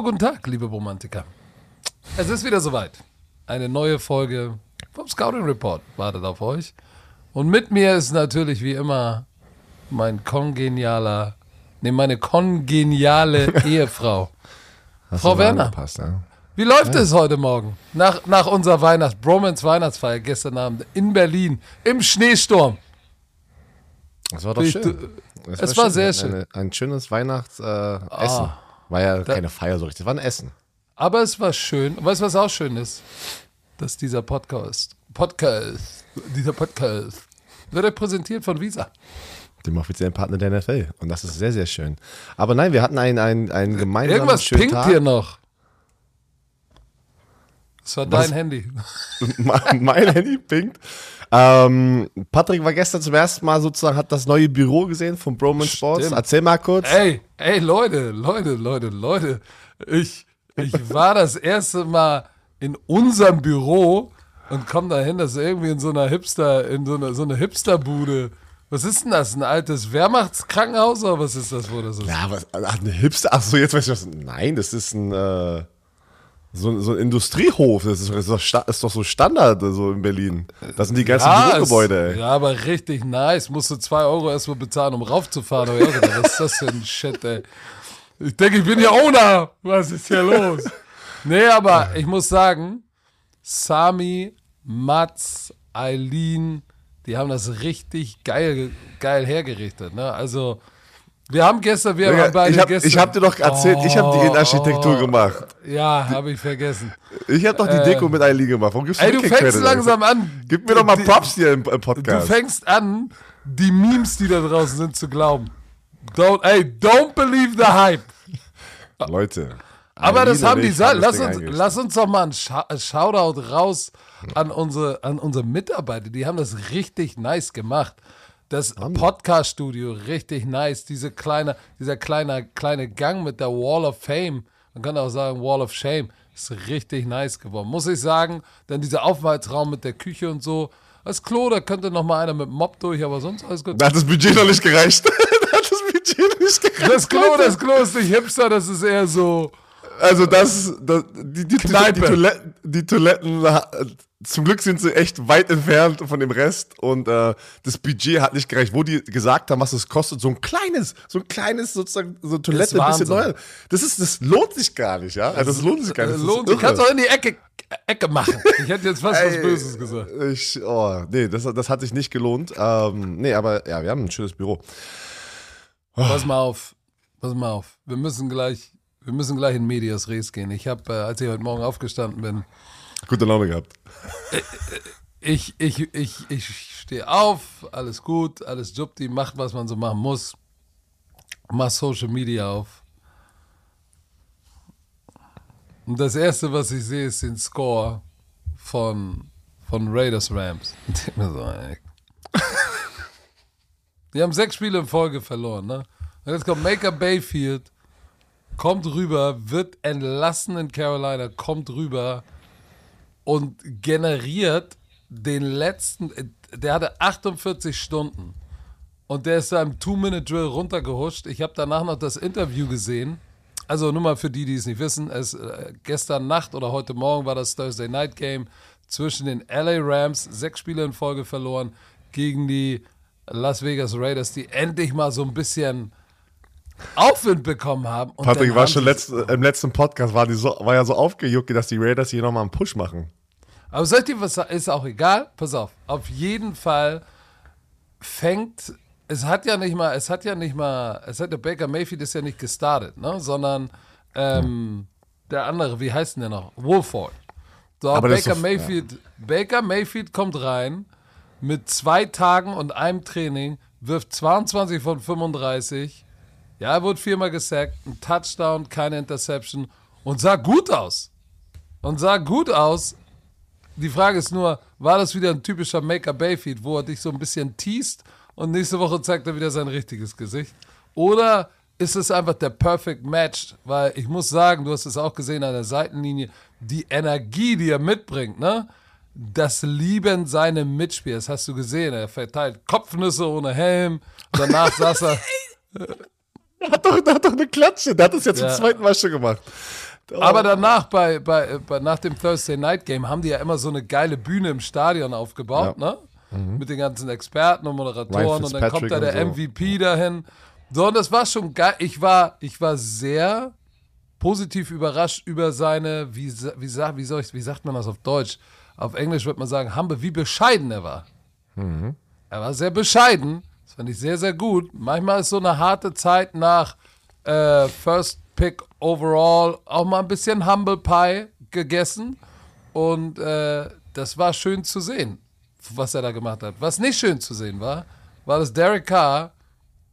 Hallo, guten Tag, liebe Romantiker. Es ist wieder soweit. Eine neue Folge vom Scouting Report wartet auf euch. Und mit mir ist natürlich wie immer mein kongenialer, nee, meine kongeniale Ehefrau. Hast Frau du Werner. angepasst, ja? Wie läuft es heute Morgen? Nach, nach unserer Weihnachts Bromance Weihnachtsfeier gestern Abend in Berlin im Schneesturm. Das war doch schön. es war sehr Wir schön. Eine, ein schönes Weihnachtsessen. Äh. Ah. War ja keine Feier so richtig, war ein Essen. Aber es war schön. Und weißt du, was auch schön ist? Dass dieser Podcast, Podcast, dieser Podcast wird euch präsentiert von Visa. Dem offiziellen Partner der NFL. Und das ist sehr, sehr schön. Aber nein, wir hatten einen, einen, einen gemeinsamen Irgendwas schönen pinkt Tag. hier noch. Das war Was? dein Handy. mein mein Handy pinkt. Ähm, Patrick war gestern zum ersten Mal sozusagen, hat das neue Büro gesehen von Broman Sports. Erzähl mal kurz. Ey, ey, Leute, Leute, Leute, Leute. Ich, ich war das erste Mal in unserem Büro und komm dahin, das ist irgendwie in so einer Hipster, in so einer, so einer Hipsterbude. Was ist denn das? Ein altes Wehrmachtskrankenhaus oder was ist das, wo das ist? Ja, was, ach, eine Hipster, ach so, jetzt weiß ich was. Nein, das ist ein, äh, so, so ein Industriehof. Das ist, Sta- ist doch so Standard so in Berlin. Das sind die ganzen Ja, Bürogebäude, ey. Ja, aber richtig nice. Musst du zwei Euro erstmal bezahlen, um raufzufahren. Aber ja, was ist das für ein Shit, ey? Ich denke, ich bin ja Owner. Was ist hier los? Nee, aber ich muss sagen, Sami, Mats, Eileen, die haben das richtig geil, geil hergerichtet. Ne? Also, wir haben gestern, wir haben beide ich habe gestern. ich hab dir doch erzählt, ich habe die Innenarchitektur gemacht. Ja, habe ich vergessen. Ich habe doch die Deko mit Eileen gemacht. Warum gibst du Ey, du fängst Credit, langsam an. Gib mir doch mal Die- Props hier im, im Du Podcast. fängst an, die Memes, die da draußen sind, zu glauben. Don't, ey, don't believe the hype. Leute. Aber das Eileen haben und die das Lass uns, lass uns doch mal ein Scha- ein Shoutout raus an unsere, an unsere Mitarbeiter. Die haben das richtig nice gemacht. Das Podcast-Studio, richtig nice. Diese kleine, dieser kleine, kleine Gang mit der Wall of Fame. Man kann auch sagen Wall of Shame. Ist richtig nice geworden. Muss ich sagen. Dann dieser Aufenthaltsraum mit der Küche und so. Das Klo, da könnte noch mal einer mit Mob durch, aber sonst alles gut. Da hat das Budget noch nicht gereicht. da hat das Budget nicht gereicht. Das Klo, das Klo ist nicht hipster, das ist eher so. Also das, das die, die, Kneipe. die, Toiletten, die Toiletten, äh, zum Glück sind sie echt weit entfernt von dem Rest und äh, das Budget hat nicht gereicht. Wo die gesagt haben, was es kostet, so ein kleines, so ein kleines sozusagen, so eine Toilette, ein bisschen neuer. Das ist, das lohnt sich gar nicht, ja. Also das lohnt sich gar nicht. Das lohnt sich. Kannst doch in die Ecke, Ecke machen. Ich hätte jetzt fast was Böses gesagt. Ich, oh, nee, das, das hat sich nicht gelohnt. Ähm, nee, aber ja, wir haben ein schönes Büro. Pass mal auf. Pass mal auf. Wir müssen gleich, wir müssen gleich in Medias Res gehen. Ich habe, äh, als ich heute Morgen aufgestanden bin, Gute Laune gehabt. ich, ich, ich, ich stehe auf, alles gut, alles jupti, macht, was man so machen muss. Mach Social Media auf. Und das erste, was ich sehe, ist den Score von, von Raiders Rams. Die haben sechs Spiele in Folge verloren, ne? Und jetzt kommt Maker Bayfield, kommt rüber, wird entlassen in Carolina, kommt rüber und generiert den letzten, der hatte 48 Stunden und der ist da im Two-Minute-Drill runtergehuscht. Ich habe danach noch das Interview gesehen. Also nur mal für die, die es nicht wissen, es, äh, gestern Nacht oder heute Morgen war das Thursday Night Game zwischen den LA Rams, sechs Spiele in Folge verloren, gegen die Las Vegas Raiders, die endlich mal so ein bisschen Aufwind bekommen haben. Patrick war schon letzt, im letzten Podcast, war, die so, war ja so aufgejuckt, dass die Raiders hier nochmal einen Push machen. Aber soll ich dir was sagen? Ist auch egal. Pass auf. Auf jeden Fall fängt. Es hat ja nicht mal, es hat ja nicht mal, es hat der Baker Mayfield ist ja nicht gestartet, ne? Sondern ähm, der andere, wie heißt denn der noch? Wolford. So, Aber Baker so- Mayfield, Baker Mayfield kommt rein mit zwei Tagen und einem Training, wirft 22 von 35. Ja, er wurde viermal gesackt, ein Touchdown, keine Interception und sah gut aus. Und sah gut aus, die Frage ist nur, war das wieder ein typischer Maker Bayfield, wo er dich so ein bisschen teast und nächste Woche zeigt er wieder sein richtiges Gesicht? Oder ist es einfach der Perfect Match? Weil ich muss sagen, du hast es auch gesehen an der Seitenlinie, die Energie, die er mitbringt, ne? Das lieben seine Mitspieler. Das hast du gesehen. Er verteilt Kopfnüsse ohne Helm. Danach saß er. Der hat doch, der hat doch eine Klatsche. Der hat das ja zum zweiten Mal schon gemacht. Aber danach, bei, bei, bei, nach dem Thursday Night Game, haben die ja immer so eine geile Bühne im Stadion aufgebaut, ja. ne? Mhm. Mit den ganzen Experten und Moderatoren und dann kommt da der so. MVP dahin. So, und das war schon geil. Ich war, ich war sehr positiv überrascht über seine, wie, wie, wie, soll ich, wie sagt man das auf Deutsch? Auf Englisch würde man sagen, Humble, wie bescheiden er war. Mhm. Er war sehr bescheiden. Fand ich sehr, sehr gut. Manchmal ist so eine harte Zeit nach äh, First Pick Overall auch mal ein bisschen Humble Pie gegessen. Und äh, das war schön zu sehen, was er da gemacht hat. Was nicht schön zu sehen war, war, dass Derek Carr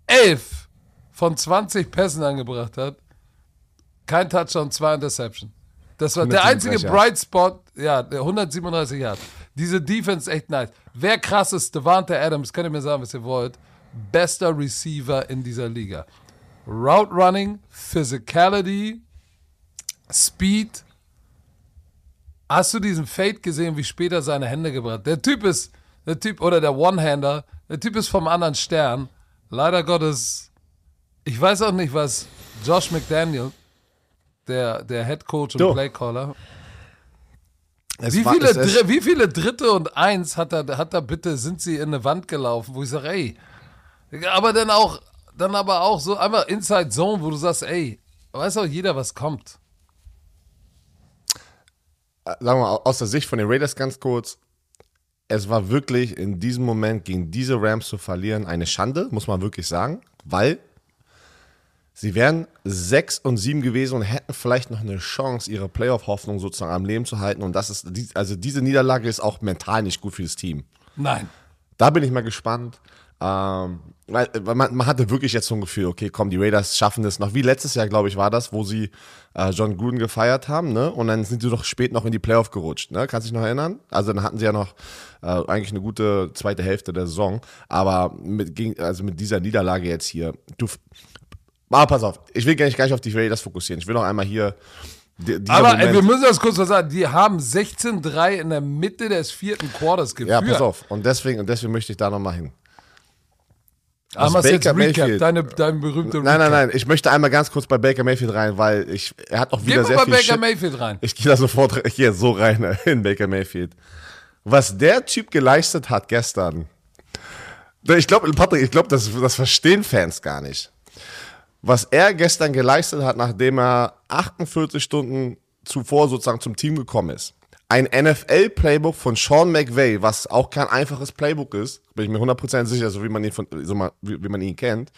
elf von 20 Pässen angebracht hat. Kein Touchdown, zwei Interception. Das war der einzige Bright Spot, ja, 137 Yards. Diese Defense echt nice. Wer krass ist, Devante Adams, könnt ihr mir sagen, was ihr wollt. Bester Receiver in dieser Liga. Route Running, Physicality, Speed. Hast du diesen Fade gesehen, wie später seine Hände gebracht? Der Typ ist, der Typ, oder der One-Hander, der Typ ist vom anderen Stern. Leider Gottes, ich weiß auch nicht, was Josh McDaniel, der, der Head Coach und Playcaller, wie, war, viele, wie viele Dritte und Eins hat er, hat er bitte, sind sie in eine Wand gelaufen, wo ich sage, ey, aber dann auch, dann aber auch so einfach Inside Zone, wo du sagst, ey, weiß auch jeder, was kommt. Äh, sagen wir mal, aus der Sicht von den Raiders ganz kurz, es war wirklich in diesem Moment gegen diese Rams zu verlieren eine Schande, muss man wirklich sagen, weil Sie wären sechs und sieben gewesen und hätten vielleicht noch eine Chance, ihre Playoff-Hoffnung sozusagen am Leben zu halten. Und das ist, also diese Niederlage ist auch mental nicht gut für das Team. Nein. Da bin ich mal gespannt. Ähm, weil man, man, hatte wirklich jetzt so ein Gefühl, okay, komm, die Raiders schaffen das noch. Wie letztes Jahr, glaube ich, war das, wo sie äh, John Gruden gefeiert haben, ne? Und dann sind sie doch spät noch in die Playoff gerutscht, ne? Kannst du dich noch erinnern? Also dann hatten sie ja noch äh, eigentlich eine gute zweite Hälfte der Saison. Aber mit, also mit dieser Niederlage jetzt hier, du, aber pass auf, ich will gar nicht, gar nicht auf die Raiders fokussieren. Ich will noch einmal hier. Aber ey, wir müssen das kurz was sagen. Die haben 16-3 in der Mitte des vierten Quarters geführt. Ja, pass auf. Und deswegen, und deswegen möchte ich da nochmal hin. Aber machst jetzt Recap, deine, dein berühmter Nein, nein, nein. Ich möchte einmal ganz kurz bei Baker Mayfield rein, weil ich, er hat auch wieder Geh sehr mal bei Baker Shit. Mayfield rein. Ich gehe da sofort, ich gehe so rein in Baker Mayfield. Was der Typ geleistet hat gestern. Ich glaube, Patrick, ich glaube, das, das verstehen Fans gar nicht was er gestern geleistet hat, nachdem er 48 Stunden zuvor sozusagen zum Team gekommen ist. Ein NFL-Playbook von Sean McVay, was auch kein einfaches Playbook ist, bin ich mir 100% sicher, so wie man ihn, von, so mal, wie, wie man ihn kennt,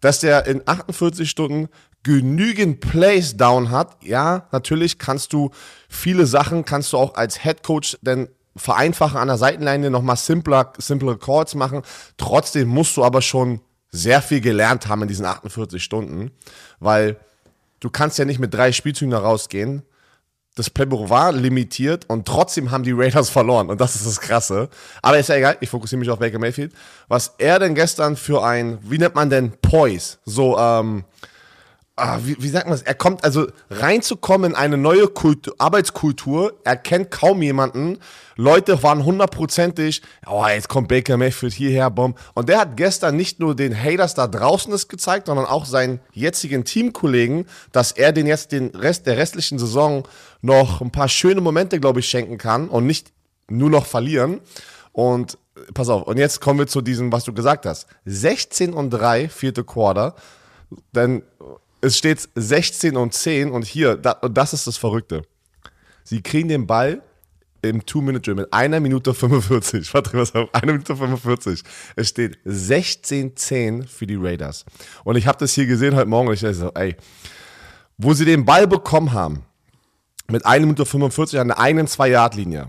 dass der in 48 Stunden genügend Plays down hat. Ja, natürlich kannst du viele Sachen, kannst du auch als Head Coach denn vereinfachen an der Seitenlinie, nochmal simpler, simplere Calls machen. Trotzdem musst du aber schon sehr viel gelernt haben in diesen 48 Stunden, weil du kannst ja nicht mit drei Spielzügen da rausgehen. Das Playbook war limitiert und trotzdem haben die Raiders verloren. Und das ist das Krasse. Aber ist ja egal, ich fokussiere mich auf Baker Mayfield. Was er denn gestern für ein, wie nennt man denn Poise? So, ähm, ah, wie, wie sagt man das? Er kommt also reinzukommen in eine neue Kultur, Arbeitskultur. Er kennt kaum jemanden. Leute waren hundertprozentig, oh, jetzt kommt Baker Mayfield hierher, Bomb. Und der hat gestern nicht nur den Haters da draußen das gezeigt, sondern auch seinen jetzigen Teamkollegen, dass er den jetzt den Rest der restlichen Saison noch ein paar schöne Momente, glaube ich, schenken kann und nicht nur noch verlieren. Und pass auf, und jetzt kommen wir zu diesem, was du gesagt hast. 16 und 3, vierte Quarter. Denn es steht 16 und 10 und hier, das ist das Verrückte. Sie kriegen den Ball im Two-Minute-Drill mit einer Minute 45. Warte, was auf? Eine Minute 45. Es steht 16-10 für die Raiders. Und ich habe das hier gesehen heute Morgen und ich dachte so, ey, wo sie den Ball bekommen haben, mit 1 Minute 45 an der einen 2-Yard-Linie,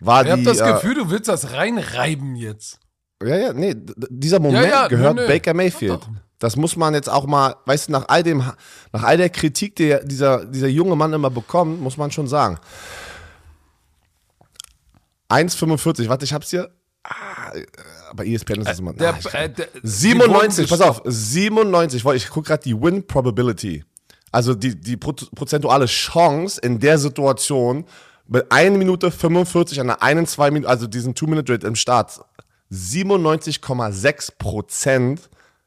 war ich die. Ich habe das äh, Gefühl, du willst das reinreiben jetzt. Ja, ja, nee, dieser Moment ja, ja, gehört nö, nö. Baker Mayfield. Das muss man jetzt auch mal, weißt du, nach all dem, nach all der Kritik, die dieser, dieser junge Mann immer bekommt, muss man schon sagen. 1,45, warte, ich hab's hier. Ah, bei ESPN ist es immer. Der, ah, äh, der, 97, pass auf, 97, ich guck gerade die Win Probability. Also die, die prozentuale Chance in der Situation mit 1 Minute 45 an der einen, zwei Minuten, also diesen Two-Minute-Rate im Start. 97,6 Prozent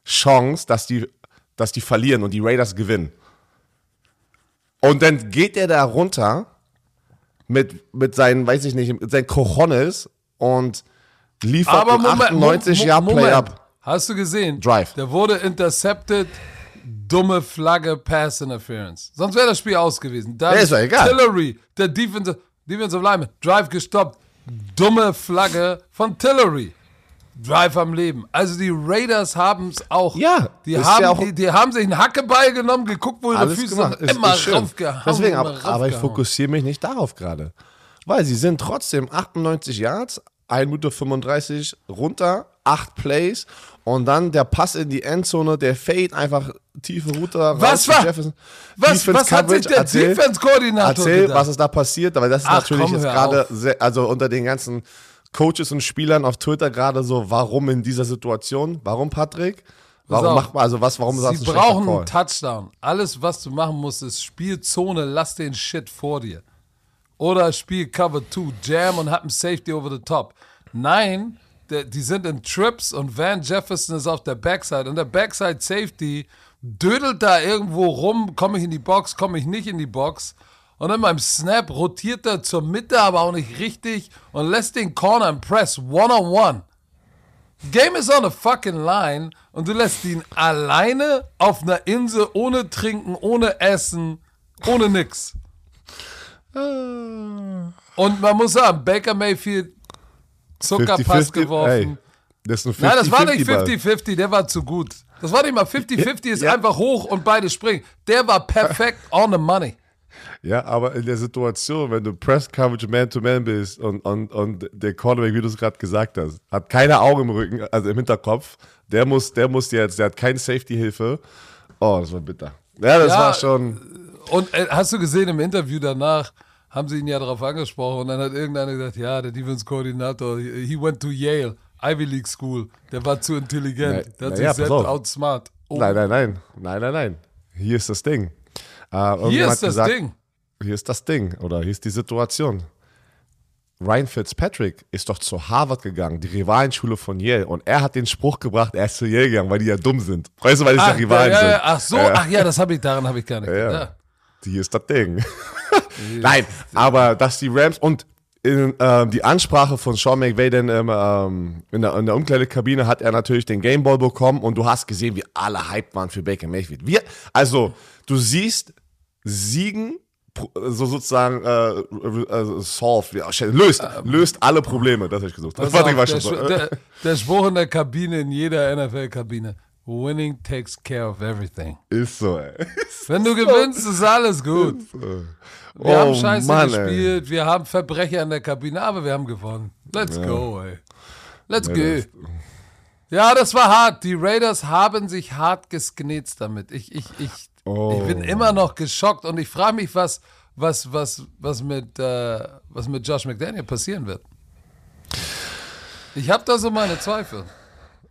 Chance, dass die, dass die verlieren und die Raiders gewinnen. Und dann geht er da runter mit, mit seinen, weiß ich nicht, mit seinen Cojones und liefert Aber einen Moment, 98 Mo- Yard Moment. Play-Up. Hast du gesehen? Drive. Der wurde intercepted. Dumme Flagge, Pass Interference. Sonst wäre das Spiel aus gewesen. Dann Ja, ist doch egal. Tillery, der Defensive, Defensive Lineman, Drive gestoppt. Dumme Flagge von Tillery. Drive am Leben. Also die Raiders haben es auch. Ja, die haben, ja auch- die, die haben sich einen Hackeball genommen, geguckt, wo ihre Füße gemacht. sind. Ist, Immer ist raufgehauen. Deswegen, immer aber, aber ich raufgehauen. fokussiere mich nicht darauf gerade. Weil sie sind trotzdem 98 Yards, 1 Minute 35 runter, 8 Plays und dann der Pass in die Endzone, der Fade einfach tiefe Route raus Was war- Jefferson. Was, Defense was hat sich der erzähl- Defense-Koordinator Erzähl, gedacht? was ist da passiert, aber das ist Ach, natürlich komm, jetzt gerade, also unter den ganzen Coaches und Spielern auf Twitter gerade so, warum in dieser Situation? Warum, Patrick? Warum auf. macht man, also was, warum sagst Sie du schlechter brauchen einen Touchdown. Alles, was du machen musst, ist Spielzone, lass den Shit vor dir. Oder Spiel Cover 2, Jam und hab einen Safety over the top. Nein, die sind in Trips und Van Jefferson ist auf der Backside. Und der Backside Safety dödelt da irgendwo rum, komme ich in die Box, komme ich nicht in die Box. Und dann beim Snap rotiert er zur Mitte, aber auch nicht richtig und lässt den Corner im Press one-on-one. Game is on a fucking line und du lässt ihn alleine auf einer Insel ohne Trinken, ohne Essen, ohne nix. Und man muss sagen, Baker Mayfield Zuckerpass 50-50, geworfen. ey, das ist ein 50 Nein, das war nicht Ball. 50-50, der war zu gut. Das war nicht mal 50-50, ist Ja. einfach hoch und beide springen. Der war perfekt on the money. Ja, aber in der Situation, wenn du Press Coverage Man-to-Man bist und, und, und der Cornerback, wie du es gerade gesagt hast, hat keine Augen im Rücken, also im Hinterkopf, der muss, der muss jetzt, der hat keine Safety-Hilfe. Oh, das war bitter. Ja, das Ja, war schon. Und äh, hast du gesehen, im Interview danach haben sie ihn ja darauf angesprochen und dann hat irgendeiner gesagt, ja, der Defense-Koordinator, he he went to Yale, Ivy League School, der war zu intelligent, Na- der hat na sich ja, selbst outsmart. Oh, Nein, nein, nein. Nein, nein, nein. Hier ist das Ding. Äh, hier ist das gesagt, Ding. Hier ist das Ding oder hier ist die Situation. Ryan Fitzpatrick ist doch zu Harvard gegangen, die Rivalenschule von Yale. Und er hat den Spruch gebracht, er ist zu Yale gegangen, weil die ja dumm sind. Weißt du, weil die ja Ach, Rivalen ja, sind. ja, ach so, Ja. ach ja, das habe ich, daran habe ich gar nicht Ja. gedacht. Hier ist das Ding. Nein, aber dass die Rams und in, ähm, die Ansprache von Sean McVay denn, ähm, ähm, in, der, in der Umkleidekabine hat er natürlich den Gameball bekommen und du hast gesehen, wie alle hyped waren für Baker Mayfield. Wir, also, du siehst Siegen, so sozusagen äh, äh, solve, ja, löst, löst alle Probleme, das habe ich gesucht. Das Ähm. Pass war, war der, schon so. Der, der Spruch in der Kabine, in jeder NFL-Kabine, winning takes care of everything. Ist so, ey. Wenn du gewinnst, ist alles gut. Wir Oh, haben scheiße Mann, ey. gespielt, wir haben Verbrecher in der Kabine, aber wir haben gewonnen. Let's go, ey. Let's go. Ja, das war hart. Die Raiders haben sich hart gesknetzt damit. Ich, ich, ich, Oh. ich bin immer noch geschockt und ich frage mich, was, was, was, was, mit, äh, was mit Josh McDaniel passieren wird. Ich habe da so meine Zweifel.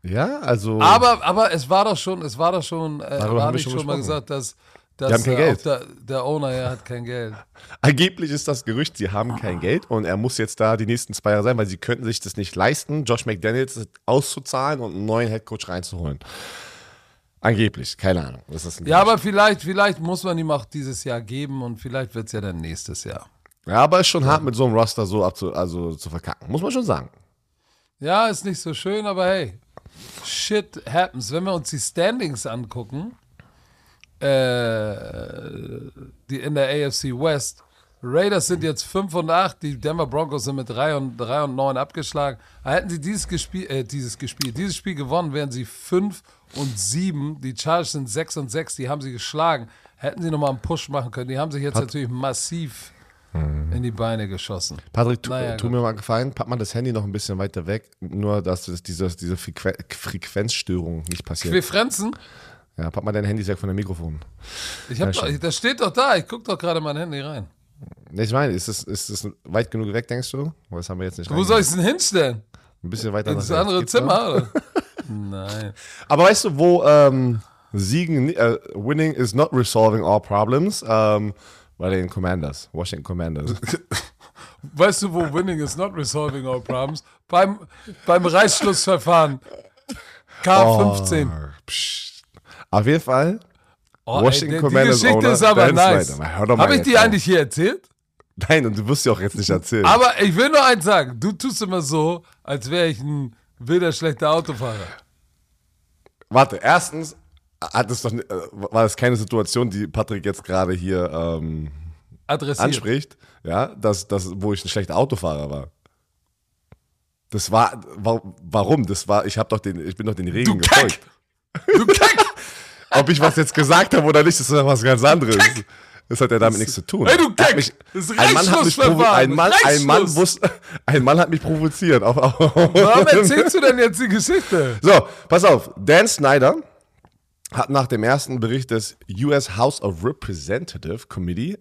Ja, also. Aber, aber es war doch schon, es war doch schon, äh, Darüber habe ich schon schon mal gesagt, dass, dass Die haben kein äh, Der, der Owner ja hat kein Geld. Angeblich ist das Gerücht, sie haben kein Geld und er muss jetzt da die nächsten zwei Jahre sein, weil sie könnten sich das nicht leisten, Josh McDaniels auszuzahlen und einen neuen Headcoach reinzuholen. Angeblich, keine Ahnung. Ja, Gerücht. aber vielleicht, vielleicht muss man ihm auch dieses Jahr geben und vielleicht wird es ja dann nächstes Jahr. ja, aber ist schon hart mit so einem Roster so abzu, also zu verkacken, muss man schon sagen. Ja, ist nicht so schön, aber hey, shit happens. Wenn wir uns die Standings angucken, äh, die in der AFC West, Raiders sind jetzt 5 und 8, die Denver Broncos sind mit 3 und, 3 und 9 abgeschlagen. Hätten sie dieses, Gespiel, äh, dieses gespielt, dieses Spiel gewonnen, wären sie 5 und 7. Die Chargers sind 6 und 6, die haben sie geschlagen. Hätten sie nochmal einen Push machen können. Die haben sich jetzt natürlich massiv in die Beine geschossen. Patrick, tu, Naja, tu mir mal gefallen, pack mal das Handy noch ein bisschen weiter weg, nur dass das, diese, diese Frequ Frequenzstörung nicht passiert. Wir Frenzen? ja, pack mal dein Handy weg von dem Mikrofon. Ich hab Ja, doch, das steht doch da. Ich guck doch gerade mein Handy rein. Ich meine, ist es ist es weit genug weg, denkst du? Das haben wir jetzt nicht Wo soll ich es denn hinstellen? Ein bisschen weiter nach rechts. andere? Zimmer? Nein. Aber weißt du, wo ähm, Siegen, äh, winning is not resolving all problems? Ähm, bei den Commanders, Washington Commanders. Weißt du, wo winning is not resolving all problems? Beim, beim Reißschlussverfahren. K15. Oh, psch. Auf jeden Fall, Oh, Washington ey, Commanders Die Geschichte Owner ist aber nice. Habe ich die auf. eigentlich hier erzählt? Nein, und du wirst ja auch jetzt nicht erzählen. Aber ich will nur eins sagen. Du tust immer so, als wäre ich ein wilder, schlechter Autofahrer. Warte, erstens hat es doch, äh, war das keine Situation, die Patrick jetzt gerade hier ähm, Adressiert. anspricht, ja, dass, dass, wo ich ein schlechter Autofahrer war. Das war, wa- warum? Das war, ich habe doch den, ich bin doch den Du Regeln Kack! gefolgt. Du Kack! Ob ich was jetzt gesagt habe oder nicht, das ist doch was ganz anderes. Das hat ja damit nichts zu tun. Hey, du Kack! mich- Das ein Mann hat mich provo- Reißschlussverfahren. ein Mann, ein Mann Reißschluss. wusste, ein Mann hat mich provoziert. Auf, auf, Warum erzählst du denn jetzt die Geschichte? So, pass auf. Dan Snyder hat nach dem ersten Bericht des US House of Representative Committee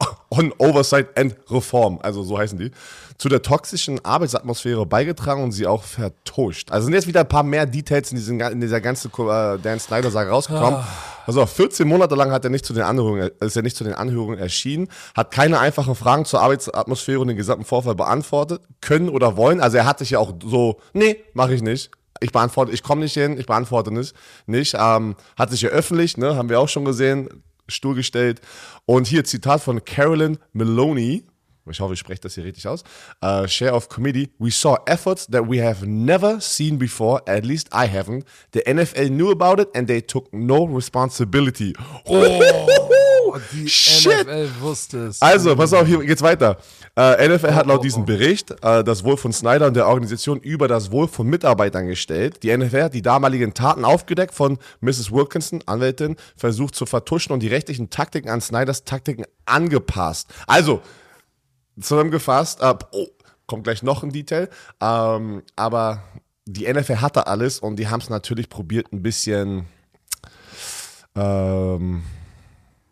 on Oversight and Reform, also so heißen die, zu der toxischen Arbeitsatmosphäre beigetragen und sie auch vertuscht. Also sind jetzt wieder ein paar mehr Details in, diesen, in dieser ganzen äh, Dan Snyder-Sache rausgekommen. Also 14 Monate lang hat er nicht zu den Anhörungen, ist er nicht zu den Anhörungen erschienen, hat keine einfachen Fragen zur Arbeitsatmosphäre und den gesamten Vorfall beantwortet, können oder wollen. Also er hat sich ja auch so, nee, mache ich nicht. Ich beantworte, ich komme nicht hin, ich beantworte nicht. nicht ähm, hat sich ja öffentlich, ne, haben wir auch schon gesehen, Stuhl gestellt. Und hier Zitat von Carolyn Maloney. Ich hoffe, ich spreche das hier richtig aus. Uh, Chair of Committee. We saw efforts that we have never seen before. At least I haven't. The NFL knew about it and they took no responsibility. Oh, die Shit. NFL wusste es. Also, pass auf, hier geht's weiter. Äh, NFL hat laut diesem Bericht äh, das Wohl von Snyder und der Organisation über das Wohl von Mitarbeitern gestellt. Die NFL hat die damaligen Taten aufgedeckt von Mrs. Wilkinson, Anwältin, versucht zu vertuschen und die rechtlichen Taktiken an Snyders Taktiken angepasst. Also, zusammengefasst, äh, oh, kommt gleich noch ein Detail, ähm, aber die NFL hatte alles und die haben es natürlich probiert, ein bisschen ähm,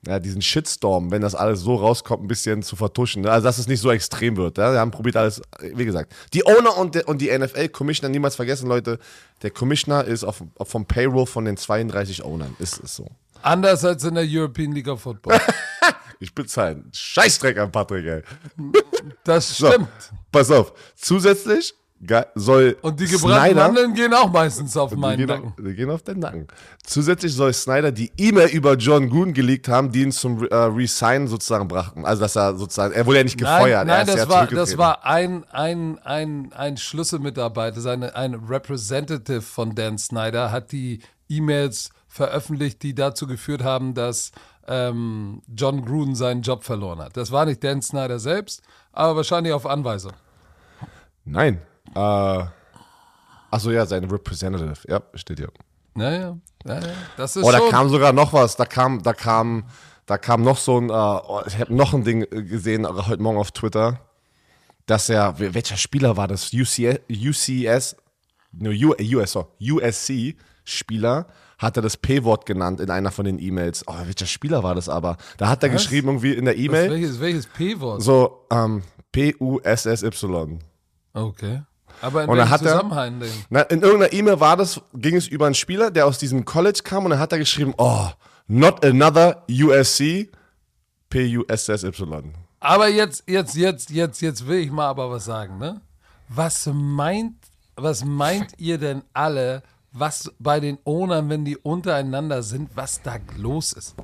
ja, diesen Shitstorm, wenn das alles so rauskommt, ein bisschen zu vertuschen. Ne? Also, dass es nicht so extrem wird. Ja? Wir haben probiert alles, wie gesagt. Die Owner und, der, und die NFL-Commissioner, niemals vergessen, Leute, der Commissioner ist auf, auf vom Payroll von den 32 Ownern. Ist es so. Anders als in der European League of Football. Ich bezahle einen Scheißdreck an Patrick, ey. Das So, stimmt. pass auf. Zusätzlich soll Und die gebrannten Snyder, Mandeln gehen auch meistens auf meinen Nacken. auf, die gehen auf den Nacken. Zusätzlich soll Snyder die E-Mail über John Gruden geleakt haben, die ihn zum äh, Resign sozusagen brachten. Also, dass er sozusagen, er wurde ja nicht gefeuert. Nein, nein das, ja war, das war ein, ein, ein, ein Schlüsselmitarbeiter, seine, ein Representative von Dan Snyder hat die E-Mails veröffentlicht, die dazu geführt haben, dass ähm, John Gruden seinen Job verloren hat. Das war nicht Dan Snyder selbst, aber wahrscheinlich auf Anweisung. Nein. Äh, achso, ja, sein Representative. Ja, steht hier. Naja, naja, das ist Oh, da kam sogar noch was. Da kam, da kam, da kam noch so ein, äh, oh, ich habe noch ein Ding äh, gesehen äh, heute Morgen auf Twitter, dass er, welcher Spieler war das? UCS, UCS, no, US, so, USC Spieler hat er das P-Wort genannt in einer von den E-Mails. Oh, welcher Spieler war das aber? Da hat er Was? geschrieben irgendwie in der E-Mail welches, welches P-Wort? so ähm, P-U-S-S-Y. Okay. Aber in Und welchem Zusammenhang denn? Na, in irgendeiner E-Mail war das, ging es über einen Spieler, der aus diesem College kam und dann hat er geschrieben, oh, not another USC, P-U-S-S-Y. Aber jetzt, jetzt, jetzt, jetzt, jetzt will ich mal aber was sagen, ne? Was meint, was meint ihr denn alle, was bei den Ownern, wenn die untereinander sind, was da los ist?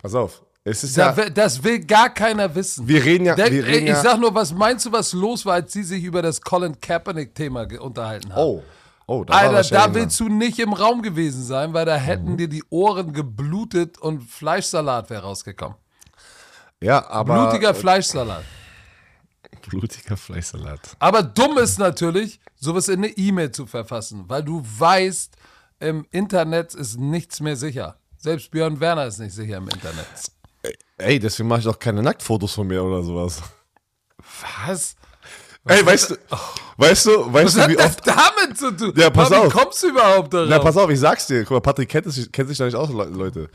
Pass auf, es ist Da, ja, das will gar keiner wissen. wir reden ja, Der, wir reden ich ja, sag nur, was meinst du, was los war, als sie sich über das Colin Kaepernick-Thema unterhalten haben? oh, oh, da Alter, da willst du nicht im Raum gewesen sein, weil da hätten Mhm. dir die Ohren geblutet und Fleischsalat wäre rausgekommen. ja, aber, Blutiger Fleischsalat. Blutiger Fleischsalat. Aber dumm ist natürlich, sowas in eine E-Mail zu verfassen, weil du weißt, im Internet ist nichts mehr sicher. Selbst Björn Werner ist nicht sicher im Internet. Ey, deswegen mache ich doch keine Nacktfotos von mir oder sowas. Was? Ey, weißt du, weißt du, weißt Was du, hat wie das oft, damit zu tun? Ja, pass Wie auf. kommst du überhaupt darauf? na, pass auf, ich sag's dir, guck mal, Patrick kennt, es, kennt sich da nicht aus, Le- Leute.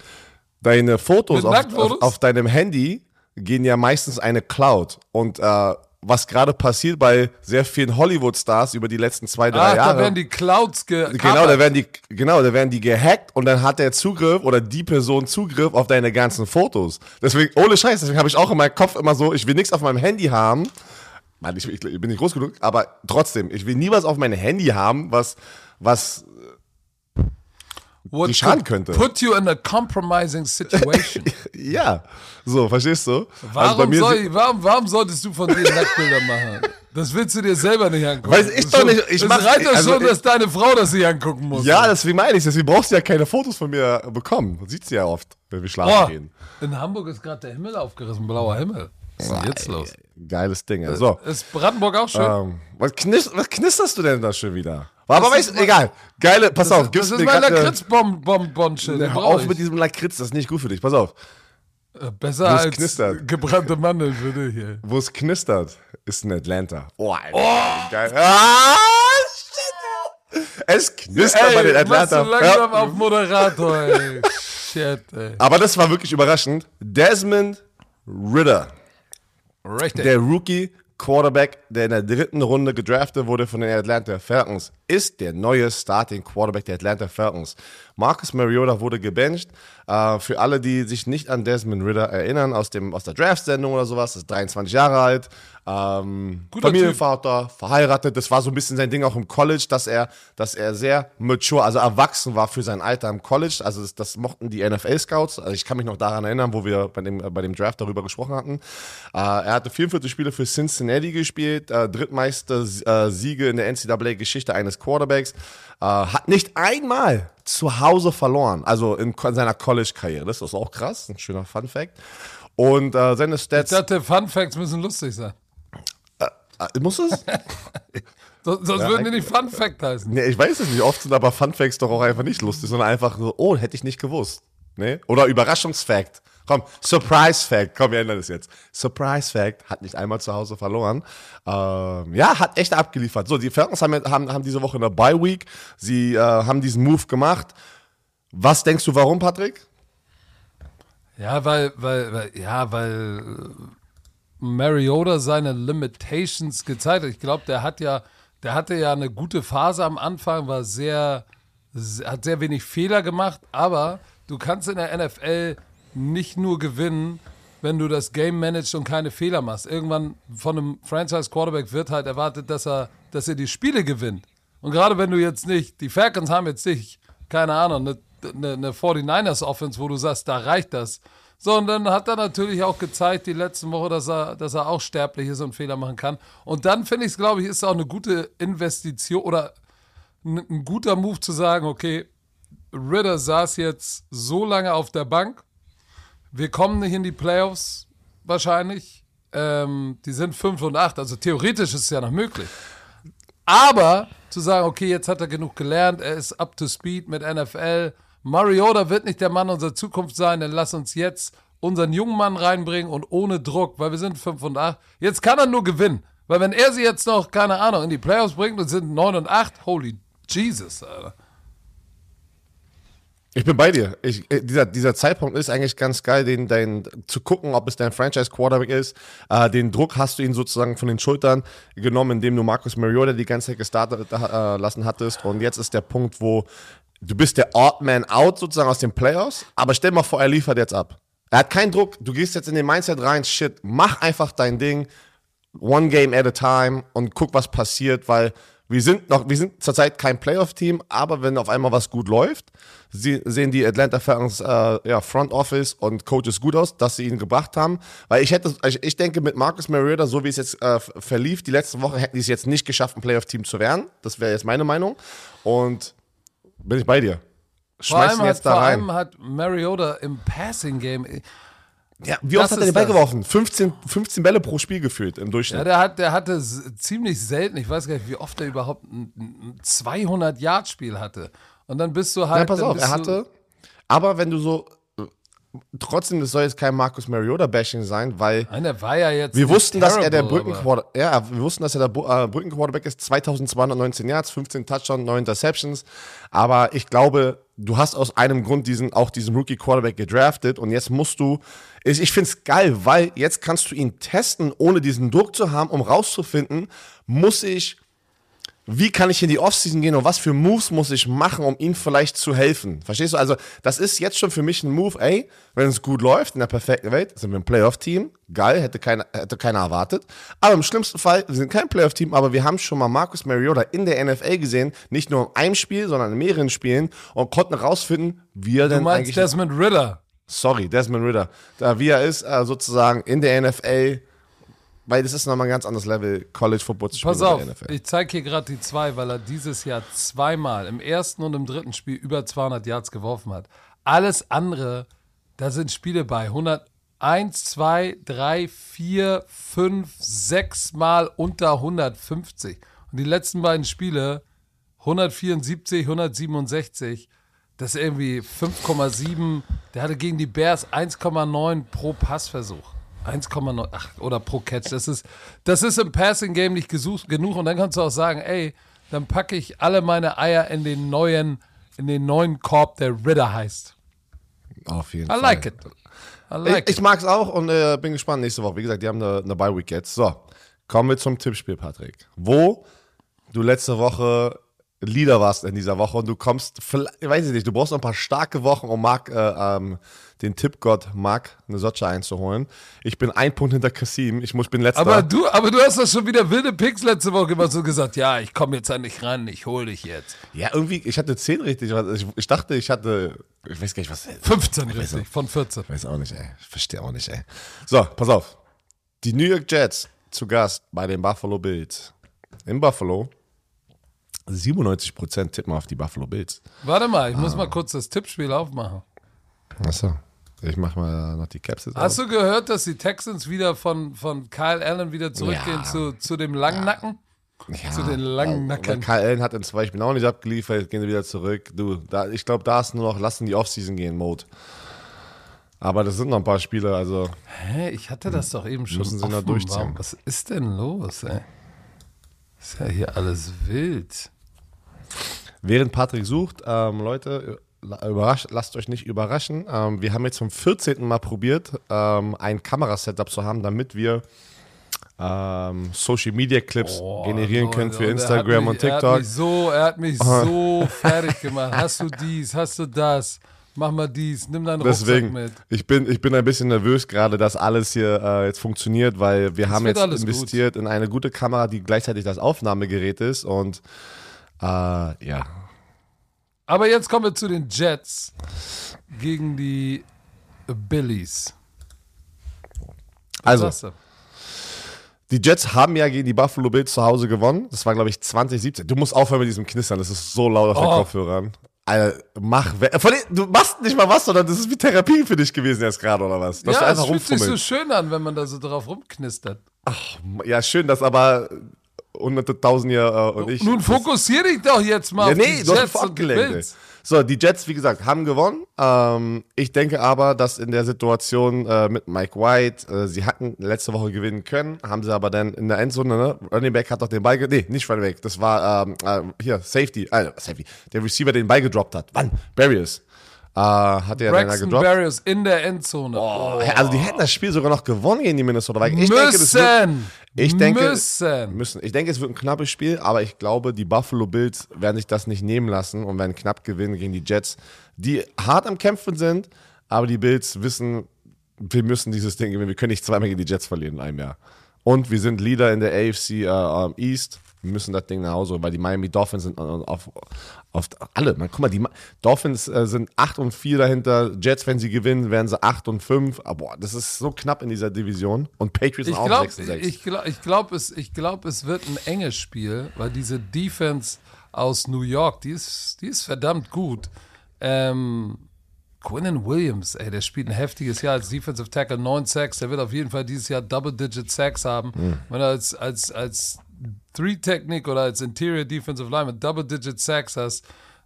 Deine Fotos auf, auf, auf deinem Handy gehen ja meistens eine Cloud. Und äh, was gerade passiert bei sehr vielen Hollywood-Stars über die letzten zwei, drei Ach, Jahre. da werden die Clouds ge Genau, da werden die, genau, da werden die gehackt und dann hat der Zugriff oder die Person Zugriff auf deine ganzen Fotos. Deswegen, ohne Scheiß, deswegen habe ich auch in meinem Kopf immer so, ich will nichts auf meinem Handy haben. Mann, ich, ich, ich bin nicht groß genug, aber trotzdem, ich will nie was auf meinem Handy haben, was, was, die schaden könnte. Put you in a compromising situation. Ja, so, verstehst du? Warum, also bei mir soll, sie- warum, warum solltest du von dir Nacktbilder machen? Das willst du dir selber nicht angucken. Weiß ich Das doch nicht, ich mach- reicht doch also schon, ich- dass deine Frau das sich angucken muss. ja, deswegen meine ich, deswegen brauchst du ja keine Fotos von mir bekommen. Man sieht sie ja oft, wenn wir schlafen Boah, gehen. in Hamburg ist gerade der Himmel aufgerissen, blauer Himmel. Was ist denn jetzt los? Geiles Ding. ey. So, Ist Brandenburg auch schön? ähm, was, knis was knisterst du denn da schon wieder? Aber Das weißt du, egal. Geile, pass auf, das ist mein grad, Lakritzbonbon-Schild. den Hör auf mit diesem Lakritz, das ist nicht gut für dich. Pass auf. Äh, Besser als knistert. gebrannte Mandeln für dich hier. Wo es knistert, ist in Atlanta. Oh, Alter, geil. Ah, shit. Es knistert bei den Ey, machst du Atlanta. langsam Ja. auf Moderator, ey. Shit, ey. Aber das war wirklich überraschend. Desmond Ritter, Richtig. der Rookie Quarterback, der in der dritten Runde gedraftet wurde von den Atlanta Falcons, ist der neue Starting Quarterback der Atlanta Falcons. Marcus Mariota wurde gebencht. Äh, für alle, die sich nicht an Desmond Ritter erinnern, aus, dem, aus der Draft-Sendung oder sowas, ist 23 Jahre alt, ähm, Familienvater, verheiratet. Das war so ein bisschen sein Ding auch im College, dass er, dass er sehr mature, also erwachsen war für sein Alter im College. Also das, das mochten die NFL-Scouts. Also ich kann mich noch daran erinnern, wo wir bei dem, äh, bei dem Draft darüber gesprochen hatten. Äh, er hatte 44 Spiele für Cincinnati gespielt, äh, drittmeiste äh, Siege in der NCAA-Geschichte eines Quarterbacks. Äh, hat nicht einmal zu Hause verloren, also in, ko- seiner College-Karriere. Das ist auch krass, ein schöner Fun-Fact. Und äh, seine Ich Stats. dachte, Fun Facts müssen lustig sein. Äh, muss es? So, sonst würden die nicht Fun Fact heißen. Nee, ich weiß es nicht. Oft sind aber Funfacts doch auch einfach nicht lustig, sondern einfach so, oh, hätte ich nicht gewusst. Nee? Oder Überraschungsfact. Komm, Surprise Fact. Komm, wir ändern das jetzt. Surprise Fact hat nicht einmal zu Hause verloren. Ähm, ja, hat echt abgeliefert. So, die Falcons haben, haben, haben diese Woche eine Bye Week. Sie äh, haben diesen Move gemacht. Was denkst du, warum, Patrick? Ja, weil, weil, weil, ja, weil äh, Mariota seine Limitations gezeigt hat. Ich glaube, der hat ja, der hatte ja eine gute Phase am Anfang, war sehr, se- hat sehr wenig Fehler gemacht, aber du kannst in der NFL nicht nur gewinnen, wenn du das Game managst und keine Fehler machst. Irgendwann von einem Franchise Quarterback wird halt erwartet, dass er, dass er die Spiele gewinnt. Und gerade wenn du jetzt nicht, die Falcons haben jetzt nicht, keine Ahnung, eine, eine, eine 49ers Offense, wo du sagst, da reicht das. So, und dann hat er natürlich auch gezeigt, die letzten Woche, dass er, dass er auch sterblich ist und Fehler machen kann. Und dann finde ich es, glaube ich, ist auch eine gute Investition oder ein, ein guter Move zu sagen, okay, Ritter saß jetzt so lange auf der Bank, wir kommen nicht in die Playoffs wahrscheinlich. Ähm, die sind 5 und 8, also theoretisch ist es ja noch möglich. Aber zu sagen, okay, jetzt hat er genug gelernt, er ist up to speed mit NFL. Mariota wird nicht der Mann unserer Zukunft sein, dann lass uns jetzt unseren jungen Mann reinbringen und ohne Druck, weil wir sind 5 und 8. Jetzt kann er nur gewinnen. Weil wenn er sie jetzt noch, keine Ahnung, in die Playoffs bringt und sind 9 und 8, holy Jesus, Alter. Ich bin bei dir. Ich, äh, dieser, dieser Zeitpunkt ist eigentlich ganz geil, den, dein, zu gucken, ob es dein Franchise-Quarterback ist. Äh, den Druck hast du ihn sozusagen von den Schultern genommen, indem du Marcus Mariota die ganze Zeit gestartet äh, lassen hattest. Und jetzt ist der Punkt, wo du bist der Odd Man Out sozusagen aus den Playoffs. Aber stell mal vor, er liefert jetzt ab. Er hat keinen Druck. Du gehst jetzt in den Mindset rein, shit, mach einfach dein Ding. One game at a time und guck, was passiert, weil wir sind noch, wir sind zurzeit kein Playoff-Team, aber wenn auf einmal was gut läuft, sehen die Atlanta Falcons äh, ja, Front Office und Coaches gut aus, dass sie ihn gebracht haben. Weil ich hätte, ich, ich denke, mit Marcus Mariota, so wie es jetzt äh, verlief, die letzten Wochen hätten die es jetzt nicht geschafft, ein Playoff-Team zu werden. Das wäre jetzt meine Meinung. Und bin ich bei dir. Vor Schmeiß allem, ihn hat, jetzt da vor rein. allem hat Mariota im Passing-Game Ja, wie oft hat er den Ball geworfen? 15, 15 Bälle pro Spiel gefühlt im Durchschnitt. Ja, der, hat, der hatte ziemlich selten, ich weiß gar nicht, wie oft er überhaupt ein, ein 200-Yard-Spiel hatte. Und dann bist du halt. Ja, pass auf, er hatte. Aber wenn du so. Trotzdem, das soll jetzt kein Marcus Mariota-Bashing sein, weil Nein, der war ja jetzt. wir wussten, dass er der Brückenquarterback ja, wir wussten, dass er der äh, Brückenquarterback ist. 2219 Yards, 15 Touchdowns, 9 Interceptions. Aber ich glaube, du hast aus einem Grund diesen, auch diesen Rookie-Quarterback gedraftet und jetzt musst du. Ich, ich finde es geil, weil jetzt kannst du ihn testen, ohne diesen Druck zu haben, um rauszufinden, muss ich wie kann ich in die Offseason gehen und was für Moves muss ich machen, um ihm vielleicht zu helfen? Verstehst du? Also, das ist jetzt schon für mich ein Move, ey, wenn es gut läuft, in der perfekten Welt, sind wir ein Playoff-Team. Geil, hätte keiner, hätte keiner erwartet. Aber im schlimmsten Fall, wir sind kein Playoff-Team, aber wir haben schon mal Marcus Mariota in der NFL gesehen, nicht nur in einem Spiel, sondern in mehreren Spielen und konnten herausfinden, wie er Du denn meinst eigentlich. Desmond Ritter. sorry, Desmond Ritter, da wie er ist, äh, sozusagen in der NFL, weil das ist nochmal ein ganz anderes Level, College Football zu spielen Pass in auf, ich zeige hier gerade die zwei, weil er dieses Jahr zweimal im ersten und im dritten Spiel über 200 Yards geworfen hat. Alles andere, da sind Spiele bei 101, 2, 3, 4, 5, 6 Mal unter 150. Und die letzten beiden Spiele 174, 167. Das ist irgendwie 5,7. Der hatte gegen die Bears 1,9 pro Passversuch. 1,9, ach, oder pro Catch. Das ist, das ist im Passing Game nicht gesucht, genug. Und dann kannst du auch sagen, ey, dann packe ich alle meine Eier in den neuen, in den neuen Korb, der Ritter heißt. Auf jeden I Fall. like it. I like ich, ich mag es auch und äh, bin gespannt nächste Woche. Wie gesagt, die haben eine, eine Bye-Week jetzt. So, kommen wir zum Tippspiel, Patrick. Wo du letzte Woche Leader warst in dieser Woche und du kommst, vielleicht- weiß ich nicht, du brauchst noch ein paar starke Wochen, um Marc, äh, ähm, den Tippgott Marc eine Sotsche einzuholen. Ich bin ein Punkt hinter Kassim. Ich, muss, bin letzter. Aber du, aber du hast doch schon wieder wilde Picks letzte Woche immer so gesagt, ja, ich komme jetzt an dich ran, ich hol dich jetzt. ja, irgendwie, ich hatte 10 richtig. Ich, ich dachte, ich hatte, ich weiß gar nicht, was. 15 richtig, von 14. Weiß auch nicht, ey. Ich verstehe auch nicht, ey. So, pass auf. Die New York Jets zu Gast bei den Buffalo Bills. In Buffalo. 97% tippen auf die Buffalo Bills. Warte mal, ich Ah. muss mal kurz das Tippspiel aufmachen. Achso. Ich mach mal noch die Caps jetzt Hast du gehört, dass die Texans wieder von, von Kyle Allen wieder zurückgehen Ja. zu, zu dem langen Nacken? ja, zu den langen Nacken. Weil Kyle Allen hat in zwei Spielen auch nicht abgeliefert, jetzt gehen sie wieder zurück. Du, da, ich glaube, da ist nur noch lassen die Offseason gehen Mode. Aber das sind noch ein paar Spiele, also Hä, ich hatte das doch eben schon. Müssen sie noch offen. durchziehen. Warum- Was ist denn los, ey? Ist ja hier alles wild. Während Patrick sucht, ähm, Leute, überrasch, lasst euch nicht überraschen. Ähm, wir haben jetzt zum 14. Mal probiert, ähm, ein Kamerasetup zu haben, damit wir ähm, Social Media Clips Oh, generieren Leute, können für Instagram hat und mich, Er hat TikTok. mich so, er hat mich so fertig gemacht. Hast du dies, hast du das? Mach mal dies, nimm deinen Deswegen, Rucksack mit. ich bin, ich bin ein bisschen nervös gerade, dass alles hier äh, jetzt funktioniert, weil wir haben wird jetzt investiert in eine gute Kamera, die gleichzeitig das Aufnahmegerät ist und äh, ja, Aber jetzt kommen wir zu den Jets gegen die Billies. Was also? Die Jets haben ja gegen die Buffalo Bills zu Hause gewonnen. Das war, glaube ich, 2017. Du musst aufhören mit diesem Knistern. Das ist so laut auf den Oh. Kopfhörern. Alter, mach we- Von den, Du machst nicht mal was, sondern das ist wie Therapie für dich gewesen jetzt gerade, oder was? Dass du Ja, es fühlt sich so schön an, wenn man da so drauf rumknistert. Ja, schön, dass aber hunderte Tausend hier äh, und ich. Nun das- fokussier dich doch jetzt mal Ja, auf nee, die du hast Jets und. Bills. So, die Jets, wie gesagt, haben gewonnen. Ähm, ich denke aber, dass in der Situation äh, mit Mike White, äh, sie hatten letzte Woche gewinnen können, haben sie aber dann in der Endzone, ne? Running Back hat doch den Ball, ge nee, nicht Running Back, das war ähm, äh, hier, Safety, äh, Safety, der Receiver den Ball gedroppt hat. Wann? Barriers. Äh, hat er dann Braxton gedroppt. Barriers in der Endzone. Oh, also die hätten das Spiel sogar noch gewonnen gegen die Minnesota Vikings. Ich denke, das wird, müssen. ich denke, müssen. müssen. Ich denke, es wird ein knappes Spiel, aber ich glaube, die Buffalo Bills werden sich das nicht nehmen lassen und werden knapp gewinnen gegen die Jets, die hart am Kämpfen sind, aber die Bills wissen, wir müssen dieses Ding gewinnen. Wir können nicht zweimal gegen die Jets verlieren in einem Jahr. Und wir sind Leader in der AFC äh, ähm, East. Wir müssen das Ding nach Hause, weil die Miami Dolphins sind auf, auf alle. Man, guck mal, die Dolphins äh, sind 8 und 4 dahinter. Jets, wenn sie gewinnen, werden sie 8 und 5. Aber boah, das ist so knapp in dieser Division. Und Patriots Ich auch glaube, 6 und 6. ich glaub, ich glaub, es, ich glaub, es wird ein enges Spiel, weil diese Defense aus New York, die ist, die ist verdammt gut. Ähm, Quinnen Williams, ey, der spielt ein heftiges Jahr als Defensive Tackle, 9 Sacks, der wird auf jeden Fall dieses Jahr Double-Digit Sacks haben. Hm. Wenn er als, als, als Three-Technik oder als Interior Defensive Lineman Double-Digit Sacks hast,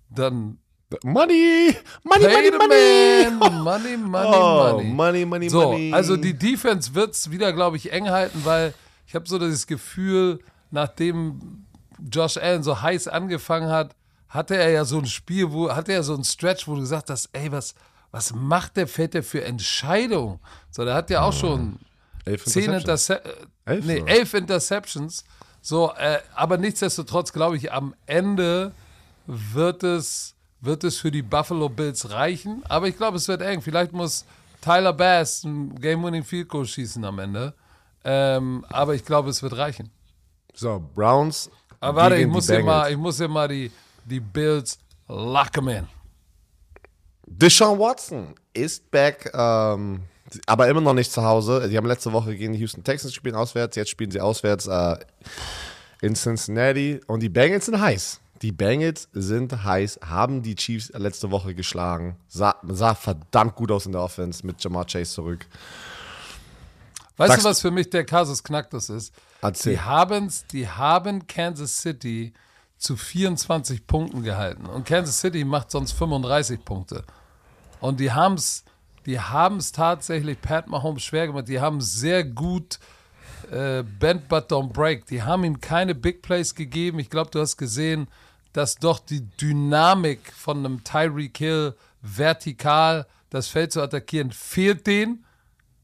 dann Money! Money, pay money, the money! man. Money, money, Oh, money. money, money, So, money. also die Defense wird es wieder, glaube ich, eng halten, weil ich habe so das Gefühl, nachdem Josh Allen so heiß angefangen hat, hatte er ja so ein Spiel, wo hatte er so ein Stretch, wo du gesagt hast, ey, was, was macht der Fette für Entscheidungen? So, der hat ja auch schon Elf zehn Interceptions. Interceptions, Elf nee, elf Interceptions. So, äh, aber nichtsdestotrotz glaube ich, am Ende wird es, wird es für die Buffalo Bills reichen. Aber ich glaube, es wird eng. Vielleicht muss Tyler Bass ein Game-Winning Field Goal schießen am Ende. Ähm, aber ich glaube, es wird reichen. So, Browns. Aber warte, ich muss, hier mal, ich muss hier mal die, die Bills locken in. Deshaun Watson ist back, ähm, aber immer noch nicht zu Hause. Die haben letzte Woche gegen die Houston Texans gespielt auswärts. Jetzt spielen sie auswärts äh, in Cincinnati. Und die Bengals sind heiß. Die Bengals sind heiß, haben die Chiefs letzte Woche geschlagen. Sah, sah verdammt gut aus in der Offense mit Jamar Chase zurück. Weißt Sagst du, was für mich der Kasus Knacktus ist? Erzähl. Die, haben's, die haben Kansas City zu 24 Punkten gehalten. Und Kansas City macht sonst 35 Punkte. Und die haben es die haben's tatsächlich Pat Mahomes schwer gemacht. Die haben sehr gut äh, Bend but don't break. Die haben ihm keine Big Plays gegeben. Ich glaube, du hast gesehen, dass doch die Dynamik von einem Tyreek Hill vertikal das Feld zu attackieren fehlt denen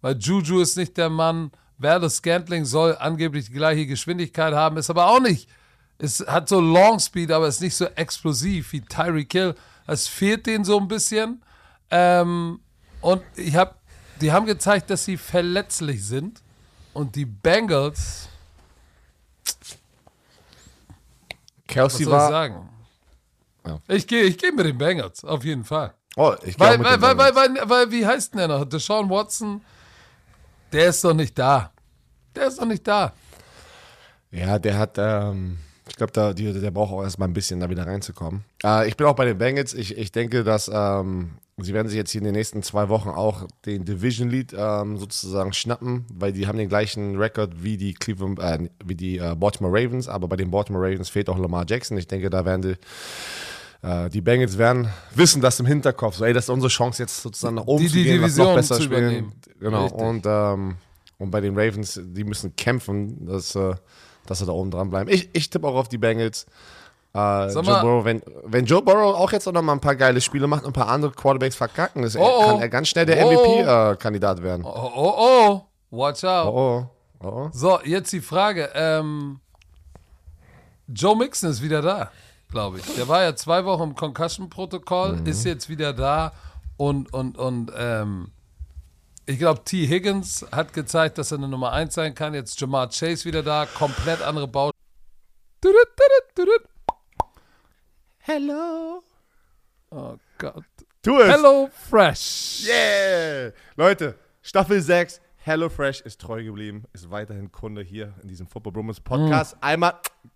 weil Juju ist nicht der Mann. Werder Scantling soll angeblich die gleiche Geschwindigkeit haben, ist aber auch nicht. Es hat so Long Speed, aber ist nicht so explosiv wie Tyreek Hill. Es fehlt denen so ein bisschen. Ähm, und ich hab, die haben gezeigt, dass sie verletzlich sind. Und die Bengals, was Kelsey soll ich war. sagen? Ja. Ich gehe ich geh mit den Bengals, auf jeden Fall. Oh, ich geh auch Weil, mit weil, den weil, weil, Bengals. weil, weil, wie heißt denn der noch? Deshaun Watson, der ist doch nicht da. Der ist doch nicht da. Ja, der hat, ähm, ich glaube, da, die, der braucht auch erstmal ein bisschen, da wieder reinzukommen. Äh, ich bin auch bei den Bengals. Ich, ich denke, dass ähm, sie werden sich jetzt hier in den nächsten zwei Wochen auch den Division Lead ähm, sozusagen schnappen, weil die haben den gleichen Rekord wie die Cleveland, äh, wie die äh, Baltimore Ravens, aber bei den Baltimore Ravens fehlt auch Lamar Jackson. Ich denke, da werden die äh, die Bengals werden wissen das im Hinterkopf. So, ey, das ist unsere Chance jetzt sozusagen nach oben Die- zu die gehen, was noch Division besser zu spielen. Genau. Richtig. Und, ähm, und bei den Ravens, die müssen kämpfen, dass, äh, dass sie da oben dran bleiben. Ich, ich tippe auch auf die Bengals. Äh, Joe mal- Burrow, wenn, wenn Joe Burrow auch jetzt noch mal ein paar geile Spiele macht und ein paar andere Quarterbacks verkacken, ist, Oh, oh. kann er ganz schnell der Oh, oh. MVP-Kandidat werden. Oh, oh, oh. Watch out. Oh, oh. oh. So, jetzt die Frage. Ähm, Joe Mixon ist wieder da, glaube ich. Der war ja zwei Wochen im Concussion-Protokoll, Mhm. ist jetzt wieder da und, und, und ähm, ich glaube, T. Higgins hat gezeigt, dass er eine Nummer 1 sein kann. Jetzt Jamar Chase wieder da, komplett andere Bau. Hello. Oh Gott. Tu es. Hello Fresh. Yeah! Leute, Staffel 6, HelloFresh ist treu geblieben, ist weiterhin Kunde hier in diesem Football Brummels Podcast. Einmal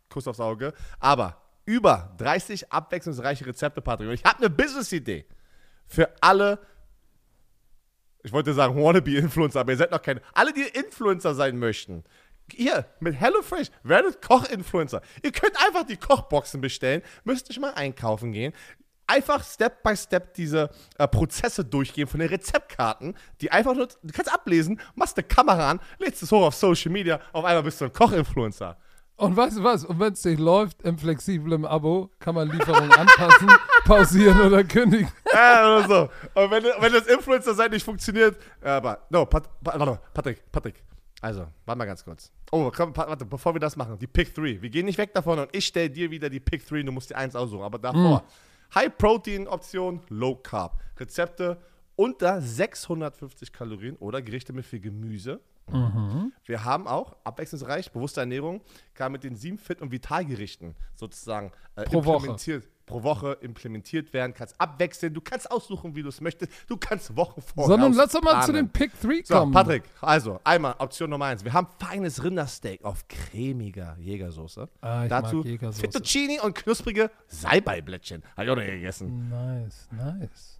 Kuss aufs Auge. Aber über 30 abwechslungsreiche Rezepte, Patrick. Und ich habe eine Business-Idee für alle, ich wollte sagen Wannabe-Influencer, aber ihr seid noch keine. Alle, die Influencer sein möchten. Hier, mit HelloFresh, werdet Koch-Influencer. Ihr könnt einfach die Kochboxen bestellen, müsst nicht mal einkaufen gehen. Einfach Step by Step diese äh, Prozesse durchgehen von den Rezeptkarten, die einfach nur, du kannst ablesen, machst eine Kamera an, lädst es hoch auf Social Media, auf einmal bist du ein Koch-Influencer. Und weißt du was? Und wenn es nicht läuft, im flexiblen Abo kann man Lieferungen anpassen, pausieren oder kündigen. Ja, oder so. Und wenn, wenn das Influencer-Sein nicht funktioniert, aber, no, Pat, Patrick, Patrick. Also, warte mal ganz kurz. Oh, komm, warte, bevor wir das machen, die Pick 3. Wir gehen nicht weg davon und ich stelle dir wieder die Pick 3 du musst die 1 aussuchen. Aber davor, High-Protein-Option, Low-Carb. Rezepte unter 650 Kalorien oder Gerichte mit viel Gemüse. Wir haben auch abwechslungsreich, bewusste Ernährung, kann mit den sieben Fit- und Vitalgerichten sozusagen äh, Pro Woche. Pro Woche implementiert werden. Kannst abwechseln, du kannst aussuchen, wie du es möchtest. Du kannst Wochen vorher Sondern lass doch mal zu den Pick 3 So, kommen. Patrick, also einmal Option Nummer eins. Wir haben feines Rindersteak auf cremiger Jägersoße. Ah, Dazu Jägersoße. Fettuccini und knusprige Salbeiblättchen. Habe ich auch noch gegessen. Nice, nice.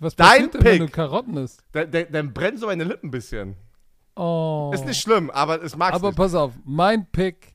Was Dein passiert denn, wenn Pick. du Karotten isst? Dann brennen so meine Lippen ein bisschen. Oh. Ist nicht schlimm, aber es mag Aber nicht. pass auf, mein Pick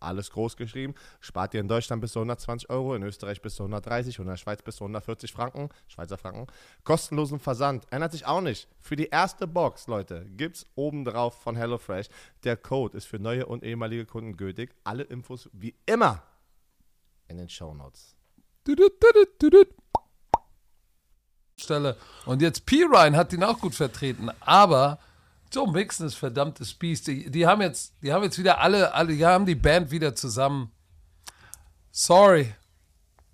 Alles groß geschrieben. Spart ihr in Deutschland bis zu 120 Euro, in Österreich bis zu 130 und in der Schweiz bis zu 140 Franken. Schweizer Franken. Kostenlosen Versand. Ändert sich auch nicht. Für die erste Box, Leute, gibt's oben drauf von HelloFresh. Der Code ist für neue und ehemalige Kunden gültig. Alle Infos wie immer in den Shownotes. Stelle. Und jetzt P. Ryan hat ihn auch gut vertreten, aber Joe Mixon ist verdammtes Biest. Die, die haben jetzt, die haben jetzt wieder alle, alle, die haben die Band wieder zusammen. Sorry.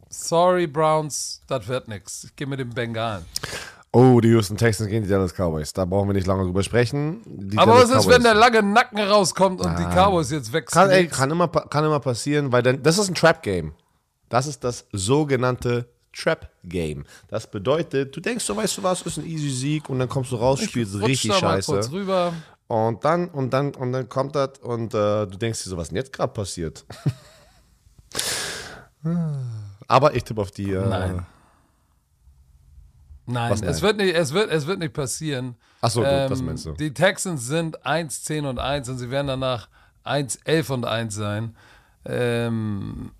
Sorry, Browns, das wird nix. Ich gehe mit dem Bengalen. Oh, die Houston Texans gegen die Dallas Cowboys. Da brauchen wir nicht lange drüber sprechen. Die Aber Dallas was ist, Cowboys- wenn der lange Nacken rauskommt und die Cowboys jetzt Kann, wechseln? kann, immer, pa- kann immer passieren, weil dann, das ist ein Trap-Game. Das ist das sogenannte Trap-Game. Das bedeutet, du denkst, du weißt du was, ist ein easy Sieg und dann kommst du raus, spielst Rutsch richtig da mal kurz scheiße. rüber. Und dann, und dann, und dann kommt das und äh, du denkst dir so, was ist denn jetzt gerade passiert? Aber ich tippe auf die. Äh, Nein. Nein, Was? Es, wird nicht, es, wird, es wird nicht passieren. Ach so, gut, Ähm, das meinst du. Die Texans sind 1, 10 und 1 und sie werden danach 1, 11 und 1 sein. Ähm,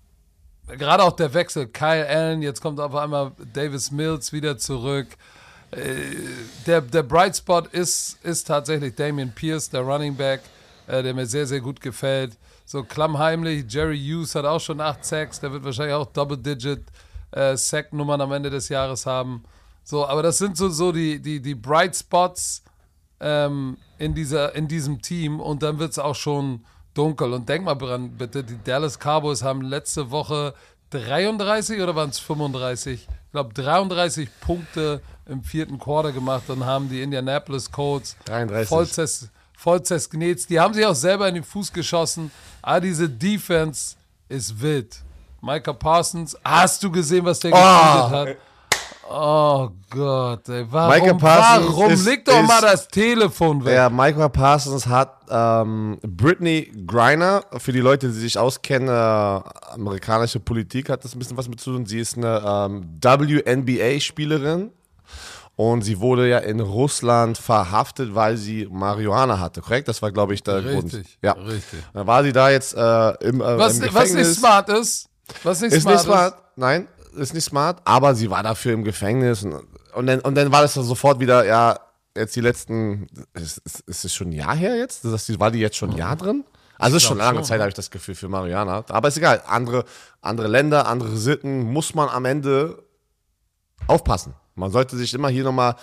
Gerade auch der Wechsel, Kyle Allen, jetzt kommt auf einmal Davis Mills wieder zurück. Äh, der, der Bright Spot ist, ist tatsächlich Damian Pierce, der Running Back, äh, der mir sehr, sehr gut gefällt. So klammheimlich, Jerry Hughes hat auch schon 8 Sacks, der wird wahrscheinlich auch Double-Digit äh, Sack-Nummern am Ende des Jahres haben. So, aber das sind so, so die, die, die Bright Spots ähm, in, dieser, in diesem Team und dann wird es auch schon dunkel. Und denk mal dran, bitte, die Dallas Cowboys haben letzte Woche 33 oder waren es 35? Ich glaube 33 Punkte im vierten Quarter gemacht und haben die Indianapolis Colts 33. voll, zers, voll zersknetzt. Die haben sich auch selber in den Fuß geschossen. Ah, diese Defense ist wild. Micah Parsons, hast du gesehen, was der Ah, gespielt hat? Oh Gott, ey. Warum, Micah warum? ist- Leg doch ist- mal das Telefon weg. Der Michael Parsons hat ähm, Brittany Griner, für die Leute, die sich auskennen, äh, amerikanische Politik hat das ein bisschen was mit zu tun. Sie ist eine ähm, WNBA-Spielerin und sie wurde ja in Russland verhaftet, weil sie Marihuana hatte, korrekt? Das war, glaube ich, der Grund. Richtig, Ja. richtig. Dann war sie da jetzt äh, im, äh, Was, im was Gefängnis. nicht smart ist, was nicht Ist smart nicht smart. Nein, ist nicht smart. Aber sie war dafür im Gefängnis. Und, und, dann, und dann war das dann sofort wieder, ja, jetzt die letzten, ist, ist, ist es schon ein Jahr her jetzt? Das war die jetzt schon ein Jahr drin? Also ist schon lange schon, Zeit, habe ich das Gefühl, für Mariana. Aber ist egal. Andere, andere Länder, andere Sitten, muss man am Ende aufpassen. Man sollte sich immer hier nochmal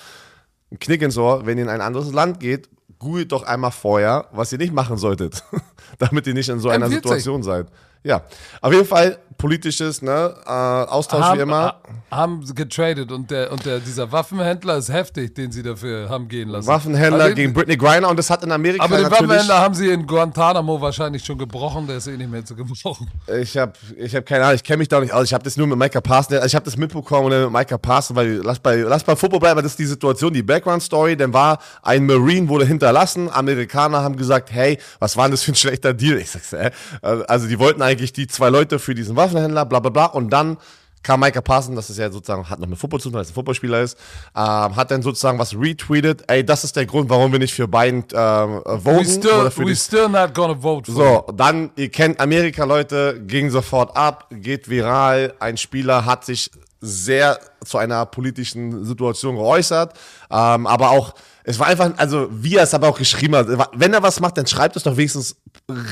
einen Knick ins Ohr, wenn ihr in ein anderes Land geht, googelt doch einmal vorher, was ihr nicht machen solltet, damit ihr nicht in so einer. Situation seid. Ja, auf jeden Fall politisches ne, äh, Austausch haben, wie immer. ha- haben getradet und, der, und der, dieser Waffenhändler ist heftig, den sie dafür haben gehen lassen. Waffenhändler den- gegen Britney Griner und das hat in Amerika Aber den. Waffenhändler haben sie in Guantanamo wahrscheinlich schon gebrochen, der ist eh nicht mehr zu gebrochen. Ich habe ich hab keine Ahnung, ich kenne mich da nicht aus. Ich habe das nur mit Micah Parsons, also ich habe das mitbekommen mit Micah Parsons, weil lass bei, lass bei Football bleiben, das ist die Situation, die Background-Story. Dann war ein Marine, wurde hinterlassen. Amerikaner haben gesagt, hey, was war denn das für ein schlechter Deal? Ich sag's, äh, also die wollten eigentlich die zwei Leute für diesen Waffenhändler, bla bla bla. Und dann kam Micah Parsons, das ist ja sozusagen, hat noch mit Football zu tun, weil er ein Footballspieler ist, ähm, hat dann sozusagen was retweetet. Ey, das ist der Grund, warum wir nicht für Biden ähm, voten. We still, oder für we still not gonna vote for so, dann, ihr kennt Amerika, Leute, ging sofort ab, geht viral. Ein Spieler hat sich sehr zu einer politischen Situation geäußert, ähm, aber auch, es war einfach, also wie er es aber auch geschrieben hat, wenn er was macht, dann schreibt es doch wenigstens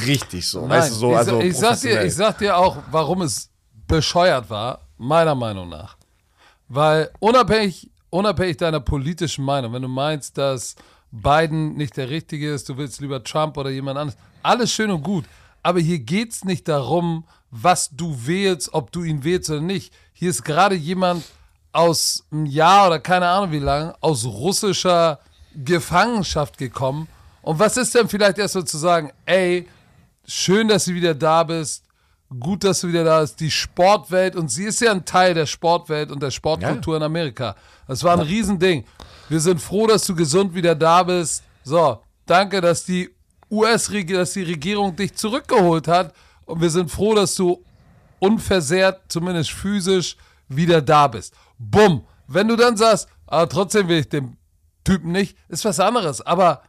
richtig so, weißt du, so, ich, also ich, sag dir, ich sag dir auch, warum es bescheuert war, meiner Meinung nach. Weil unabhängig, unabhängig deiner politischen Meinung, wenn du meinst, dass Biden nicht der Richtige ist, du willst lieber Trump oder jemand anderes, alles schön und gut. Aber hier geht es nicht darum, was du wählst, ob du ihn wählst oder nicht. Hier ist gerade jemand aus einem Jahr oder keine Ahnung wie lange aus russischer Gefangenschaft gekommen. Und was ist denn vielleicht erst so zu sagen, ey, schön, dass du wieder da bist. Gut, dass du wieder da bist. Die Sportwelt, und sie ist ja ein Teil der Sportwelt und der Sportkultur in Amerika. Das war ein Riesending. Wir sind froh, dass du gesund wieder da bist. So, danke, dass die US-Regierung, dass die Regierung dich zurückgeholt hat. Und wir sind froh, dass du unversehrt, zumindest physisch, wieder da bist. Bumm. Wenn du dann sagst, aber trotzdem will ich den Typen nicht, ist was anderes. Aber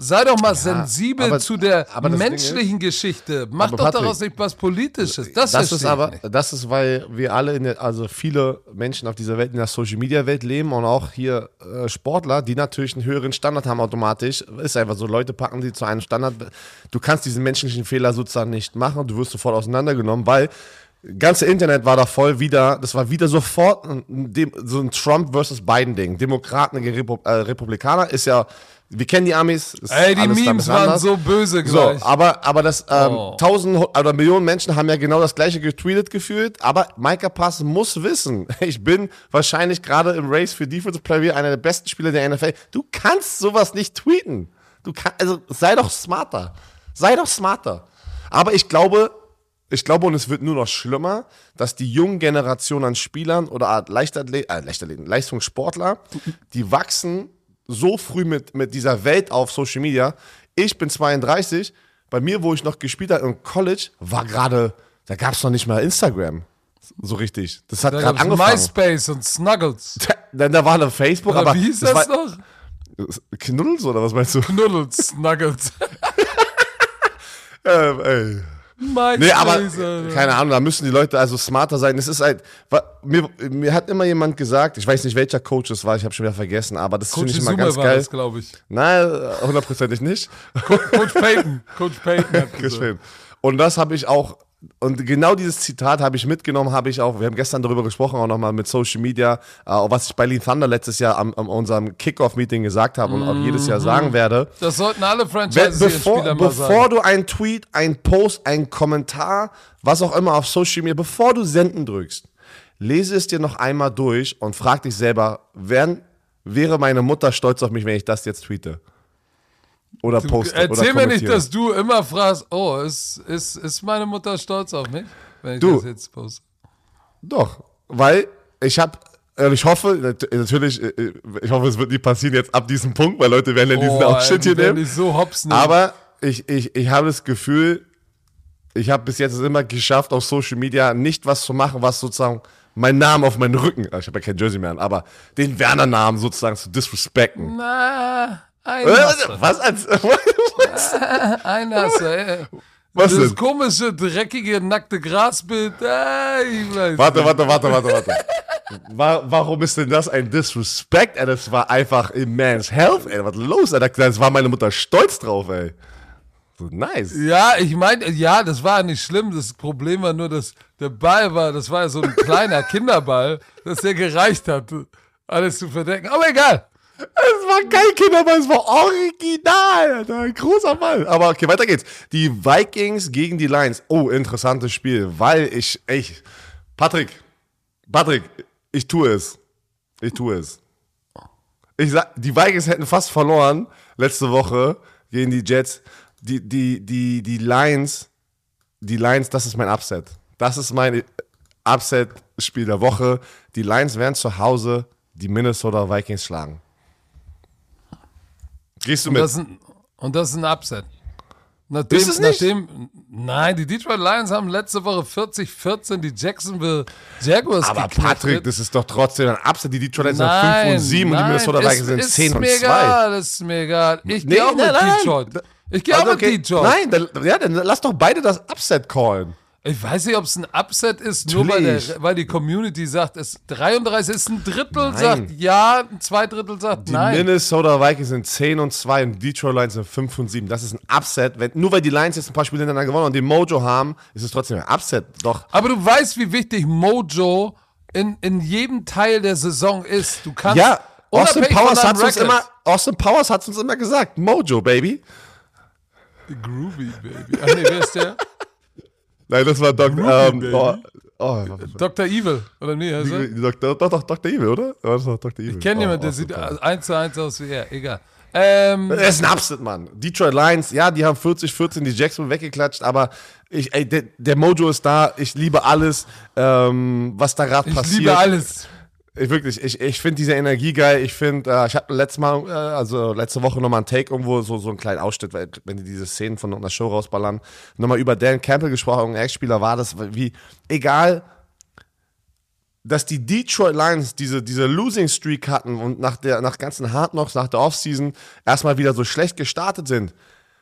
sei doch mal sensibel aber- zu der menschlichen Geschichte. Mach doch Patrick, daraus nicht was Politisches. Das, Das ist aber, nicht. das ist, weil wir alle, in der, also viele Menschen auf dieser Welt, in der Social Media Welt leben und auch hier äh, Sportler, die natürlich einen höheren Standard haben automatisch. Ist einfach so, Leute packen die zu einem Standard. Du kannst diesen menschlichen Fehler sozusagen nicht machen, du wirst sofort auseinandergenommen, weil ganze Internet war da voll wieder, das war wieder sofort ein, so ein Trump versus Biden Ding. Demokraten gegen Repu äh, Republikaner ist ja, wir kennen die Amis. Ey, die Memes waren anders. so böse So, gleich. aber, aber das ähm, Oh. tausend oder Millionen Menschen haben ja genau das gleiche getweetet gefühlt. Aber Micah Pass muss wissen, ich bin wahrscheinlich gerade im Race für Defensive Player einer der besten Spieler der NFL. Du kannst sowas nicht tweeten. Du kannst, also sei doch smarter. Sei doch smarter. Aber ich glaube, ich glaube, und es wird nur noch schlimmer, dass die jungen Generation an Spielern oder Leichtathleten, äh, Leichtathleten, Leistungssportler, die wachsen so früh mit, mit dieser Welt auf Social Media. Ich bin 32, bei mir, wo ich noch gespielt habe im College, war gerade, da gab es noch nicht mal Instagram. So richtig. Das hat Da gerade angefangen. MySpace und Snuggles. Dann da war noch Facebook, Oder aber wie hieß das das, noch? Knuddels oder was meinst du? Knuddels, Snuggles. ähm, ey. MySpace, Nee, aber keine Ahnung, da müssen die Leute also smarter sein. Es ist halt, mir, mir hat immer jemand gesagt, ich weiß nicht, welcher Coach es war, ich habe schon wieder vergessen, aber das finde Coach ich immer Zuma ganz war geil. glaube ich. Nein, hundertprozentig nicht. Coach Payton. Coach Payton hat. Geschrieben. Und das habe ich auch, und genau dieses Zitat habe ich mitgenommen, habe ich auch, wir haben gestern darüber gesprochen, auch nochmal mit Social Media, äh, was ich bei Lean Thunder letztes Jahr am, am unserem Kickoff-Meeting gesagt habe und auch jedes Jahr sagen werde. Das sollten alle Wenn, Franchises ihren bevor bevor du einen Tweet, einen Post, einen Kommentar, was auch immer auf Social Media, bevor du senden drückst, lese es dir noch einmal durch und frag dich selber, wären, wäre meine Mutter stolz auf mich, wenn ich das jetzt tweete? Oder poste oder Erzähl mir nicht, dass du immer fragst, oh, ist, ist, ist meine Mutter stolz auf mich? Wenn ich Du. das jetzt poste. Doch, weil ich habe, ich hoffe, nat- natürlich, äh, ich hoffe, es wird nicht passieren jetzt ab diesem Punkt, weil Leute werden ja diesen Oh, Ausschnitt hier nehmen. dich so hops nehmen. Aber ich, ich, ich habe das Gefühl, ich habe bis jetzt es immer geschafft, auf Social Media nicht was zu machen, was sozusagen meinen Namen auf meinen Rücken, ich habe ja kein Jersey mehr an, aber den Werner-Namen sozusagen zu disrespekten. Na, ein Äh. Was als. Ein du, ey. Was Das denn? komische, dreckige, nackte Grasbild. Ah, ich weiß Warte, warte, warte, warte, warte. Wa- Warum ist denn das ein Disrespect? Ey, das war einfach immense health, ey. Was los, ey? Das war meine Mutter stolz drauf, ey. So nice. Ja, ich meine, ja, das war nicht schlimm. Das Problem war nur, dass der Ball war, das war ja so ein kleiner Kinderball, dass der gereicht hat, alles zu verdecken. Aber egal. Es war kein Kinderball, es war original. Alter. Ein großer Ball. Aber okay, weiter geht's. Die Vikings gegen die Lions. Oh, interessantes Spiel, weil ich, ich, Patrick, Patrick, ich tue es. Ich tue es. Ich sag, die Vikings hätten fast verloren letzte Woche gegen die Jets. Die, die, die, die Lions, die Lions, das ist mein Upset. Das ist mein Upset-Spiel der Woche. Die Lions werden zu Hause die Minnesota Vikings schlagen. Gehst du Und mit? das, ein, und das ist ein Upset. Nachdem, Ist es nicht? nachdem, nein, die Detroit Lions haben letzte Woche 40-14 die Jacksonville Jaguars Aber. Patrick, das ist doch trotzdem ein Upset. Die Detroit Lions sind nein, 5 und 7 und die nein, Minnesota Vikings sind ist 10 und mir 2. egal, ist mir egal. Ich Nee, gehe auch nein, mit nein, nein. Detroit. Ich gehe auch Also, mit okay. Detroit. Nein, dann, ja, dann lass doch beide das Upset callen. Ich weiß nicht, ob es ein Upset ist, nur weil, der, weil die Community sagt, es 33 ist ein Drittel, Nein. sagt ja, ein Zweidrittel sagt Die nein. Minnesota Vikings sind 10 und 2 und die Detroit Lions sind 5 und 7. Das ist ein Upset. Wenn, nur weil die Lions jetzt ein paar Spiele hintereinander gewonnen und den Mojo haben, ist es trotzdem ein Upset. Doch. Aber du weißt, wie wichtig Mojo in, in jedem Teil der Saison ist. Du kannst Ja, Austin Powers hat uns immer, Austin Powers hat uns immer gesagt, Mojo, Baby. Groovy, Baby. Ach nee, wer ist der? Nein, das war Dr. Groovy, Ähm, oh, oh, Dr. Evil, oder nee? Also, Dr. Doch, doch, Dr. Evil, oder? Ja, das war Dr. Evil. ich kenne oh, jemanden, der Austin sieht Powers. eins zu eins aus wie er. Egal. Ähm, Es ist ein Upset, Mann. Detroit Lions, ja, die haben 40, 14 die Jacksonville weggeklatscht, aber ich, ey, der, der Mojo ist da. Ich liebe alles, ähm, was da gerade ich passiert. liebe alles. Ich wirklich, ich, ich finde diese Energie geil. Ich finde, äh, ich habe letztes Mal, äh, also letzte Woche nochmal einen Take irgendwo, so, so einen kleinen Ausschnitt, weil, wenn die diese Szenen von einer Show rausballern, nochmal über Dan Campbell gesprochen, ein Ex-Spieler war das, wie, egal, dass die Detroit Lions diese, diese Losing Streak hatten und nach der, nach ganzen Hard Knocks, nach der Offseason erstmal wieder so schlecht gestartet sind.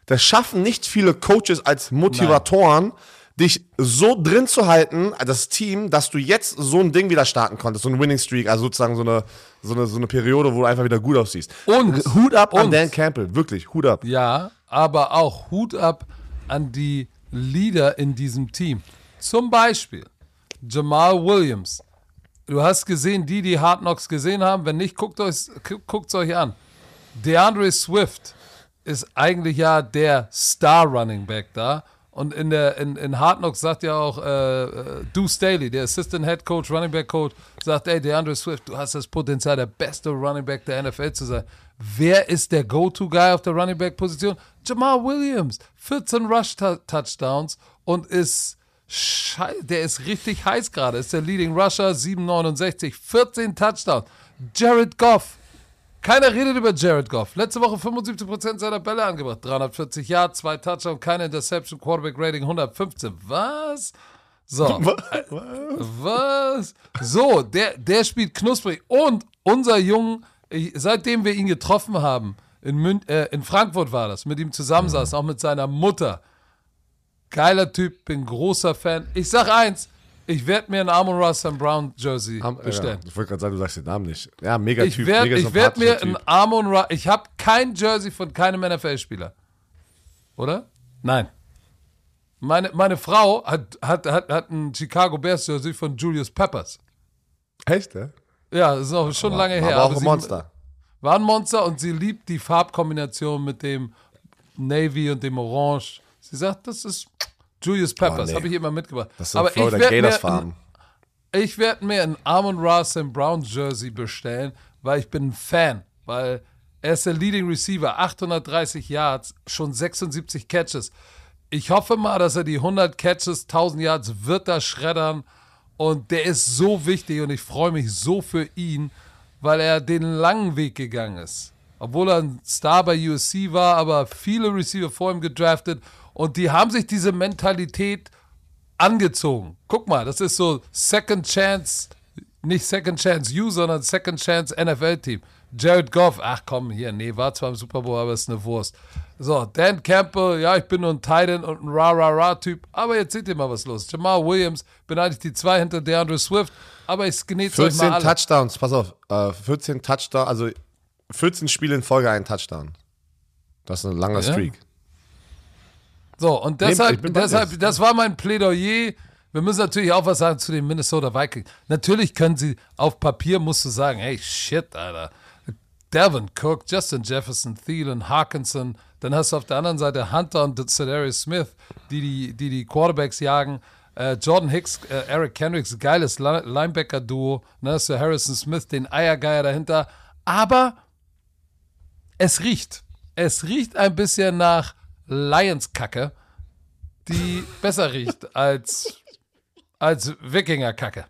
Das schaffen nicht viele Coaches als Motivatoren, dich so drin zu halten, das Team, dass du jetzt so ein Ding wieder starten konntest, so ein Winning Streak, also sozusagen so eine, so eine, so eine Periode, wo du einfach wieder gut aussiehst. Und- Hut ab an und- Dan Campbell, wirklich, Hut ab. Ja, aber auch Hut ab an die Leader in diesem Team. Zum Beispiel Jamal Williams. Du hast gesehen, die, die Hard Knocks gesehen haben. Wenn nicht, guckt es guckt's euch an. DeAndre Swift ist eigentlich ja der Star Running Back da. Und in, der, in, in Hard Knocks sagt ja auch äh, äh, Deuce Staley, der Assistant Head Coach, Running Back Coach, sagt, ey, DeAndre Swift, du hast das Potenzial, der beste Running Back der NFL zu sein. Wer ist der Go-To-Guy auf der Running Back-Position? Jamal Williams. 14 Rush-Touchdowns und ist der ist richtig heiß gerade. Ist der Leading Rusher, 7,69, 14 Touchdowns. Jared Goff. Keiner redet über Jared Goff. Letzte Woche 75% seiner Bälle angebracht. 340 Yards, zwei Touchdowns, keine Interception, Quarterback Rating 115. Was? So. Was? So, der, der spielt knusprig. Und unser Jungen, ich, seitdem wir ihn getroffen haben, in, Mün äh, in Frankfurt war das, mit ihm zusammensaß, auch mit seiner Mutter. Geiler Typ, bin großer Fan. Ich sag eins, ich werde mir ein Amon Ross St. Brown Jersey Am- bestellen. Ja, ich wollte gerade sagen, du sagst den Namen nicht. Ja, mega Ich Typ, werde mega ich werd mir sympathischer ein Typ. Amon Ra Ich habe kein Jersey von keinem NFL-Spieler. Oder? Nein. Meine, meine Frau hat, hat, hat, hat ein Chicago Bears Jersey von Julius Peppers. Echt, ja? Ja, das ist auch schon lange her. Aber auch aber ein sie- Monster. War ein Monster und sie liebt die Farbkombination mit dem Navy und dem Orange. Sie sagt, das ist Julius Peppers. Oh, nee. Habe ich immer mitgebracht. Das sind aber Florida ich Gators Farben. ich werde mir ein Amon Ross St. Brown Jersey bestellen, weil ich bin ein Fan. Weil er ist der Leading Receiver, 830 Yards, schon 76 Catches. Ich hoffe mal, dass er die 100 Catches, 1000 Yards wird er schreddern. Und der ist so wichtig und ich freue mich so für ihn, weil er den langen Weg gegangen ist. Obwohl er ein Star bei USC war, aber viele Receiver vor ihm gedraftet. Und die haben sich diese Mentalität angezogen. Guck mal, das ist so Second Chance, nicht Second Chance You, sondern Second Chance NFL-Team. Jared Goff, ach komm, hier, nee, war zwar im Super Bowl, aber ist eine Wurst. So, Dan Campbell, ja, ich bin nur ein Titan und ein Ra-Ra-Ra-Typ, aber jetzt seht ihr mal, was los. Jamal Williams, bin eigentlich die zwei hinter DeAndre Swift, aber ich genete euch 14 mal alle. Touchdowns, pass auf, äh, 14 Touchdowns, also 14 Spiele in Folge ein Touchdown. Das ist ein langer Ja. Streak. So, und deshalb, bei deshalb das war mein Plädoyer. Wir müssen natürlich auch was sagen zu den Minnesota Vikings. Natürlich können sie, auf Papier musst du sagen, hey, shit, Alter. Devin Cook, Justin Jefferson, Thielen, Hawkinson. Dann hast du auf der anderen Seite Hunter und Cedarius Smith, die die, die, die Quarterbacks jagen. Äh, Jordan Hicks, äh, Eric Kendricks, geiles Li- Linebacker-Duo. Hast du Harrison Smith, den Eiergeier dahinter. Aber es riecht. Es riecht ein bisschen nach Lions-Kacke, die besser riecht als, als Wikinger-Kacke.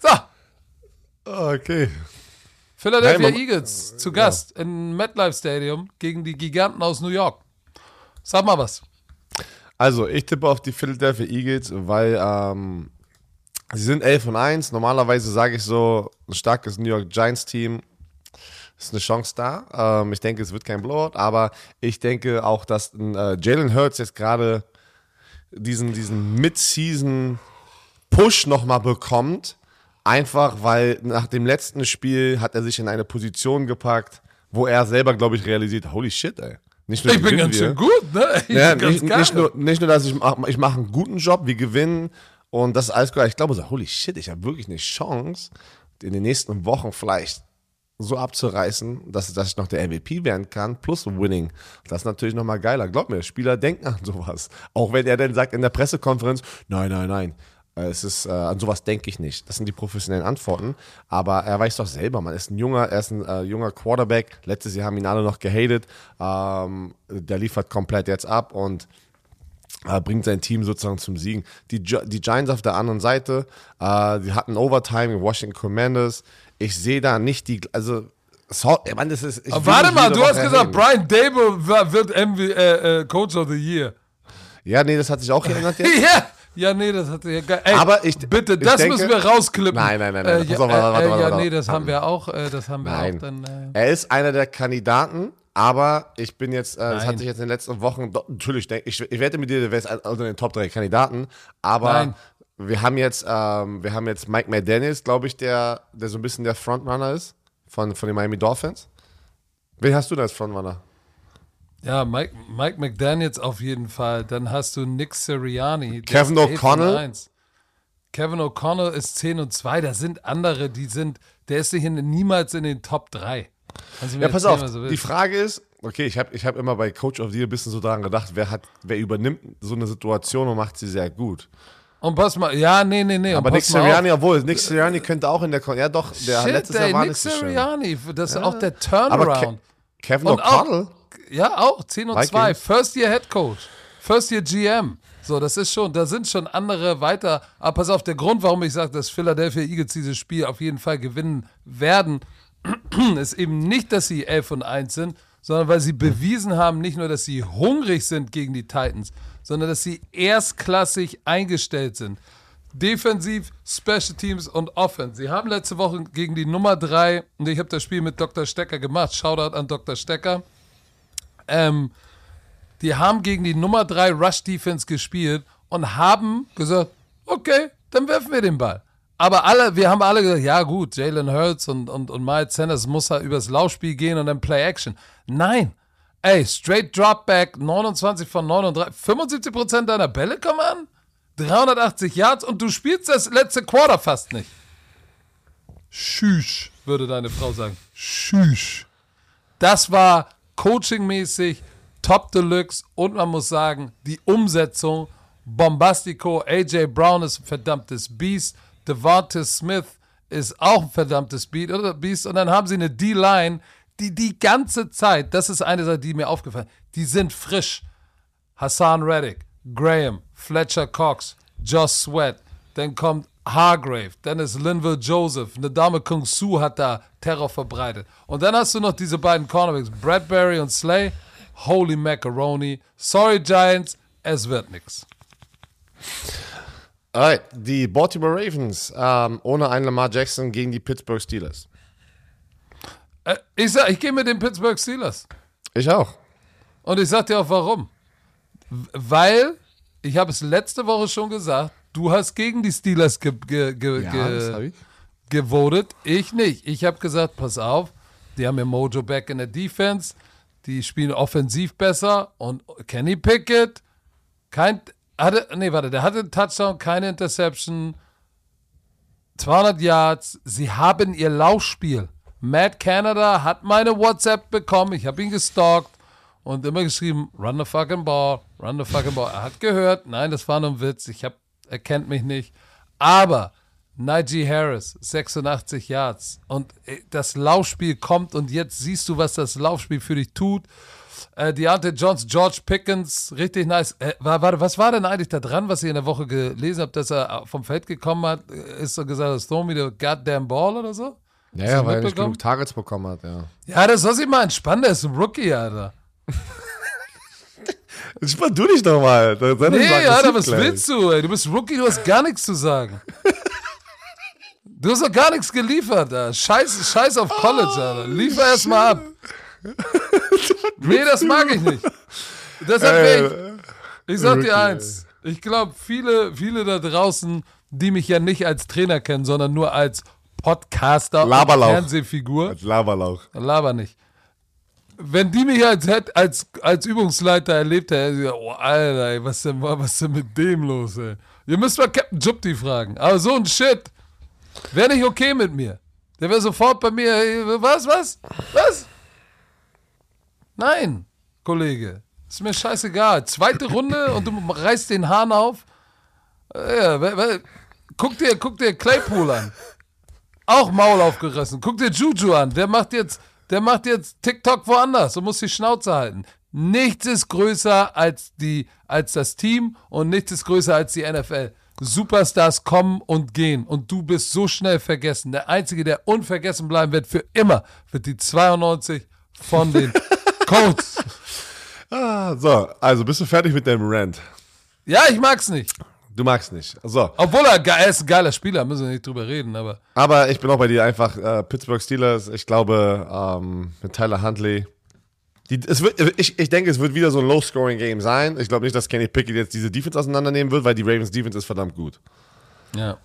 So, Okay. Philadelphia Nein, Eagles zu Gast im MetLife Stadium gegen die Giganten aus New York. Sag mal was. Also, ich tippe auf die Philadelphia Eagles, weil ähm, sie sind 11 und 1. Normalerweise sage ich so, ein starkes New York Giants Team ist eine Chance da. Ähm, ich denke, es wird kein Blowout, aber ich denke auch, dass äh, Jalen Hurts jetzt gerade diesen, diesen Mid-Season-Push nochmal bekommt. Einfach, weil nach dem letzten Spiel hat er sich in eine Position gepackt, wo er selber, glaube ich, realisiert, holy shit, ey. Nicht nur Ich bin gewinnen ganz wir. schön gut, ne? Ich Ja, bin nicht, nicht, nur, nicht nur, dass ich mache ich mach einen guten Job, wir gewinnen und das ist alles gut. Ich glaube so, holy shit, ich habe wirklich eine Chance, in den nächsten Wochen vielleicht so abzureißen, dass, dass ich noch der MVP werden kann, plus Winning. Das ist natürlich nochmal geiler. Glaub mir, Spieler denken an sowas. Auch wenn er dann sagt in der Pressekonferenz, nein, nein, nein, Äh, Es ist, äh, an sowas denke ich nicht. Das sind die professionellen Antworten. Aber er weiß doch selber, man ist ein junger, er ist ein äh, junger Quarterback. Letztes Jahr haben ihn alle noch gehatet. Ähm, der liefert komplett jetzt ab und äh, bringt sein Team sozusagen zum Siegen. Die, die Giants auf der anderen Seite, äh, die hatten Overtime in Washington Commanders. Ich sehe da nicht die, also, so, meine, das ist. warte mal, du hast gesagt. Brian Dable wird MV, äh, äh, Coach of the Year. Ja, nee, das hat sich auch geändert jetzt. ja. Ja, nee, das hat ja geil. Ey, Aber ich- bitte, ich das denke- müssen wir rausklippen. Nein, nein, nein, nein. Äh, ja, auf, warte, warte, äh, warte, ja, nee, das haben wir auch. Äh, das haben wir Nein. auch dann. Äh, Er ist einer der Kandidaten, aber ich bin jetzt, das hat sich jetzt in den letzten Wochen, natürlich, ich, ich wette mit dir, der wäre unter den Top 3 Kandidaten, aber Nein. Wir haben jetzt, ähm, wir haben jetzt Mike McDaniels, glaube ich, der, der so ein bisschen der Frontrunner ist von, von den Miami Dolphins. Wen hast du da als Frontrunner? ja, Mike, Mike McDaniels auf jeden Fall. Dann hast du Nick Sirianni. Kevin ist 11 und O'Connell? 1. Kevin O'Connell ist 10 und 2. Da sind andere, die sind, der ist hier niemals in den Top 3. Kannst du mir Ja, pass auf, du die. Frage ist, okay, ich habe ich hab immer bei Coach of the Year ein bisschen so daran gedacht, wer, hat, wer übernimmt so eine Situation und macht sie sehr gut. Und pass mal, ja, nee, nee, nee. Aber Nick. Sirianni, obwohl, Nick Sirianni könnte auch in der, Kon ja doch, der Shit, letztes ey, Jahr war Nick. Sirianni, das ist auch der Aber Ke Turnaround. Kevin O'Connell? Ja, auch 10 und Vikings. 2. First Year Head Coach. First Year GM. So, das ist schon, da sind schon andere weiter. Aber pass auf, der Grund, warum ich sage, dass Philadelphia Eagles dieses Spiel auf jeden Fall gewinnen werden, ist eben nicht, dass sie 11 und 1 sind, sondern weil sie bewiesen haben, nicht nur, dass sie hungrig sind gegen die Titans, sondern dass sie erstklassig eingestellt sind. Defensiv, Special Teams und Offense. Sie haben letzte Woche gegen die Nummer 3, und ich habe das Spiel mit Dr. Stecker gemacht, Shoutout an Dr. Stecker, ähm, die haben gegen die Nummer 3 Rush Defense gespielt und haben gesagt, okay, dann werfen wir den Ball. Aber alle, wir haben alle gesagt, ja gut, Jalen Hurts und, und, und Miles Sanders muss halt übers Laufspiel gehen und dann Play Action. Nein. Ey, straight Dropback, 29 von 39, 75% deiner Bälle kommen an, 380 Yards und du spielst das letzte Quarter fast nicht. Schüsch, würde deine Frau sagen. Schüsch. Das war coachingmäßig Top Deluxe und man muss sagen, die Umsetzung Bombastico, AJ Brown ist ein verdammtes Beast, Devonta Smith ist auch ein verdammtes Beat Beast und dann haben sie eine D-Line, die die ganze Zeit, das ist eine Sache, die mir aufgefallen, die sind frisch. Hassan Reddick, Graham, Fletcher Cox, Josh Sweat, dann kommt Hargrave, dann ist Linville Joseph, eine Dame Kung Su hat da Terror verbreitet. Und dann hast du noch diese beiden Cornerbacks, Bradbury und Slay. Holy Macaroni. Sorry Giants, es wird nix. Alright, die Baltimore Ravens ähm, ohne einen Lamar Jackson gegen die Pittsburgh Steelers. Äh, ich sag, ich gehe mit den Pittsburgh Steelers. Ich auch. Und ich sag dir auch warum. Weil, ich habe es letzte Woche schon gesagt, du hast gegen die Steelers ge ge ge ge ich. gewotet. Ich nicht. Ich habe gesagt, pass auf, die haben ja Mojo back in der Defense, die spielen offensiv besser und Kenny Pickett, kein, hatte, nee, warte, der hatte einen Touchdown, keine Interception, 200 Yards, sie haben ihr Laufspiel. Matt Canada hat meine WhatsApp bekommen, ich habe ihn gestalkt und immer geschrieben, run the fucking ball, run the fucking ball. Er hat gehört, nein, das war nur ein Witz, ich hab, er kennt mich nicht. Aber Najee Harris, 86 Yards und äh, das Laufspiel kommt und jetzt siehst du, was das Laufspiel für dich tut. Äh, Deontay Jones, George Pickens, richtig nice. Äh, war, warte, was war denn eigentlich da dran, was ihr in der Woche gelesen habt, dass er vom Feld gekommen hat? Äh, Ist so gesagt, throw me the goddamn ball oder so? Ja, ja, weil er nicht genug Targets bekommen hat, ja. Ja, das soll sich mal entspannen, der ist ein Rookie, Alter. Spann du dich doch mal. Nee, Alter, was gleich. willst du, ey? Du bist Rookie, du hast gar nichts zu sagen. Du hast doch gar nichts geliefert, Alter. Scheiß, scheiß auf College, Alter. Liefer erst mal ab. Nee, das mag ich nicht. Deshalb wär ich, ich sag dir eins. Ich glaube, viele, viele da draußen, die mich ja nicht als Trainer kennen, sondern nur als Podcaster Laberlauch. und Fernsehfigur. Als Laberlauch. Laber nicht. Wenn die mich als, als, als Übungsleiter erlebt hätten, hätten sie gesagt, oh Alter, ey, was denn, was ist denn mit dem los, ey? Ihr müsst mal Captain Jupti fragen. Aber so ein Shit wäre nicht okay mit mir. Der wäre sofort bei mir, was, was, was? Nein, Kollege. Ist mir scheißegal. Zweite Runde und du reißt den Hahn auf. Äh, Ja, guck dir, guck dir Claypool an. Auch Maul aufgerissen. Guck dir Juju an. Der macht jetzt, der macht jetzt TikTok woanders und muss die Schnauze halten. Nichts ist größer als, die, als das Team und nichts ist größer als die NFL. Superstars kommen und gehen und du bist so schnell vergessen. Der Einzige, der unvergessen bleiben wird für immer, wird die 92 von den Colts. Ah, so, also bist du fertig mit deinem Rant? Ja, ich mag's nicht. Du magst nicht. So. Obwohl er, er ist ein geiler Spieler, müssen wir nicht drüber reden, aber. Aber ich bin auch bei dir einfach äh, Pittsburgh Steelers. Ich glaube, ähm, mit Tyler Huntley. Die, es wird, ich, ich denke, es wird wieder so ein Low-Scoring-Game sein. Ich glaube nicht, dass Kenny Pickett jetzt diese Defense auseinandernehmen wird, weil die Ravens Defense ist verdammt gut. Ja.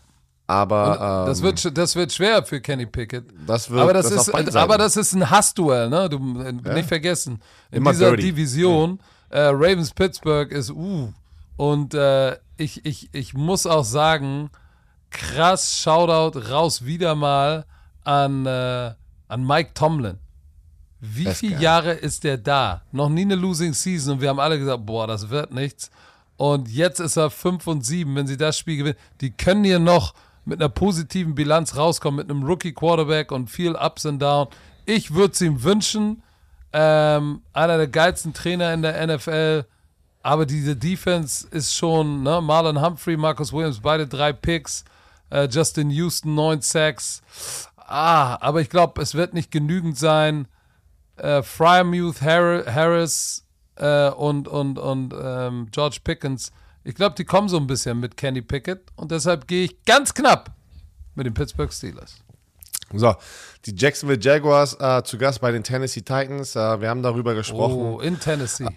Aber ähm, das, wird, das wird schwer für Kenny Pickett. das wird Aber das, auf ist, aber das ist ein Hassduell, ne? Du äh, nicht vergessen. In Immer dieser dirty. Division, äh, Ravens Pittsburgh ist uh. Und äh, ich, ich, ich muss auch sagen, krass Shoutout raus wieder mal an, äh, an Mike Tomlin. Wie Das viele. Jahre ist der da? Noch nie eine Losing Season und wir haben alle gesagt, boah, das wird nichts. Und jetzt ist er 5 und 7, wenn sie das Spiel gewinnen. Die können hier noch mit einer positiven Bilanz rauskommen, mit einem Rookie-Quarterback und viel Ups and Downs. Ich würde es ihm wünschen. Ähm, einer der geilsten Trainer in der NFL. Aber diese Defense ist schon, ne? Marlon Humphrey, Marcus Williams, beide drei Picks. Äh, Justin Houston, neun Sacks. Ah, aber ich glaube, es wird nicht genügend sein. Äh, Fryermuth, Har Harris äh, und, und, und ähm, George Pickens. Ich glaube, die kommen so ein bisschen mit Kenny Pickett. Und deshalb gehe ich ganz knapp mit den Pittsburgh Steelers. So, die Jacksonville Jaguars äh, zu Gast bei den Tennessee Titans. Äh, wir haben darüber gesprochen. Oh, in Tennessee.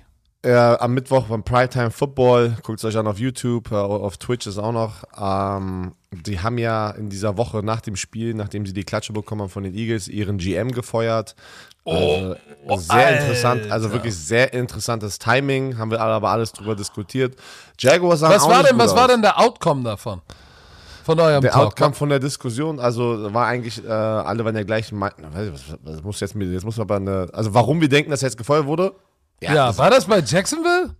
Äh, am Mittwoch beim Primetime Football. Guckt es euch an auf YouTube, äh, auf Twitch ist auch noch. Ähm, die haben ja in dieser Woche nach dem Spiel, nachdem sie die Klatsche bekommen haben von den Eagles, ihren GM gefeuert. Oh, sehr Alter. interessant, also wirklich sehr interessantes Timing. Haben wir aber alles drüber diskutiert. Jaguars sahen Was war denn, was war aus. denn der Outcome davon? Von eurem Der Talk? Outcome von der Diskussion, also war eigentlich, äh, alle waren der gleichen Meinung. Das muss jetzt, jetzt muss man aber eine, also warum wir denken, dass er jetzt gefeuert wurde? ja, das- war das bei Jacksonville?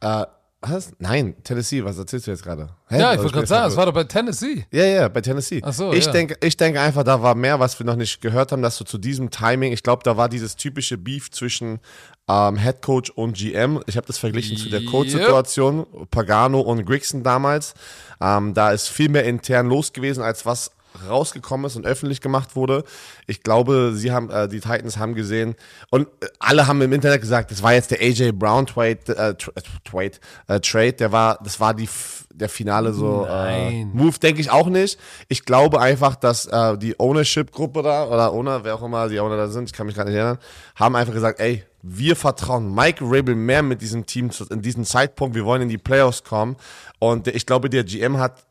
Äh, was? Nein, Tennessee, was erzählst du jetzt gerade? Hä? Ja, ich Also wollte gerade sagen, es war doch bei Tennessee. Ja, ja, bei Tennessee. Ach so, ich, ja. denke, ich denke einfach, da war mehr, was wir noch nicht gehört haben, dass so zu diesem Timing, ich glaube, da war dieses typische Beef zwischen ähm, Head Coach und GM. Ich habe das verglichen zu der Yep. Coach-Situation, Pagano und Grigson damals. Ähm, da ist viel mehr intern los gewesen, als was rausgekommen ist und öffentlich gemacht wurde. Ich glaube, sie haben, äh, die Titans haben gesehen und äh, alle haben im Internet gesagt, das war jetzt der AJ Brown Trade, äh, Tra- äh, Trade, äh, Trade, der war, das war die, der Finale so äh. Move, denke ich auch nicht. Ich glaube einfach, dass äh, die Ownership-Gruppe da oder Owner, wer auch immer die Owner da sind, ich kann mich gerade nicht erinnern, haben einfach gesagt, ey, wir vertrauen Mike Rabel mehr mit diesem Team zu, in diesem Zeitpunkt, wir wollen in die Playoffs kommen und ich glaube, der GM hat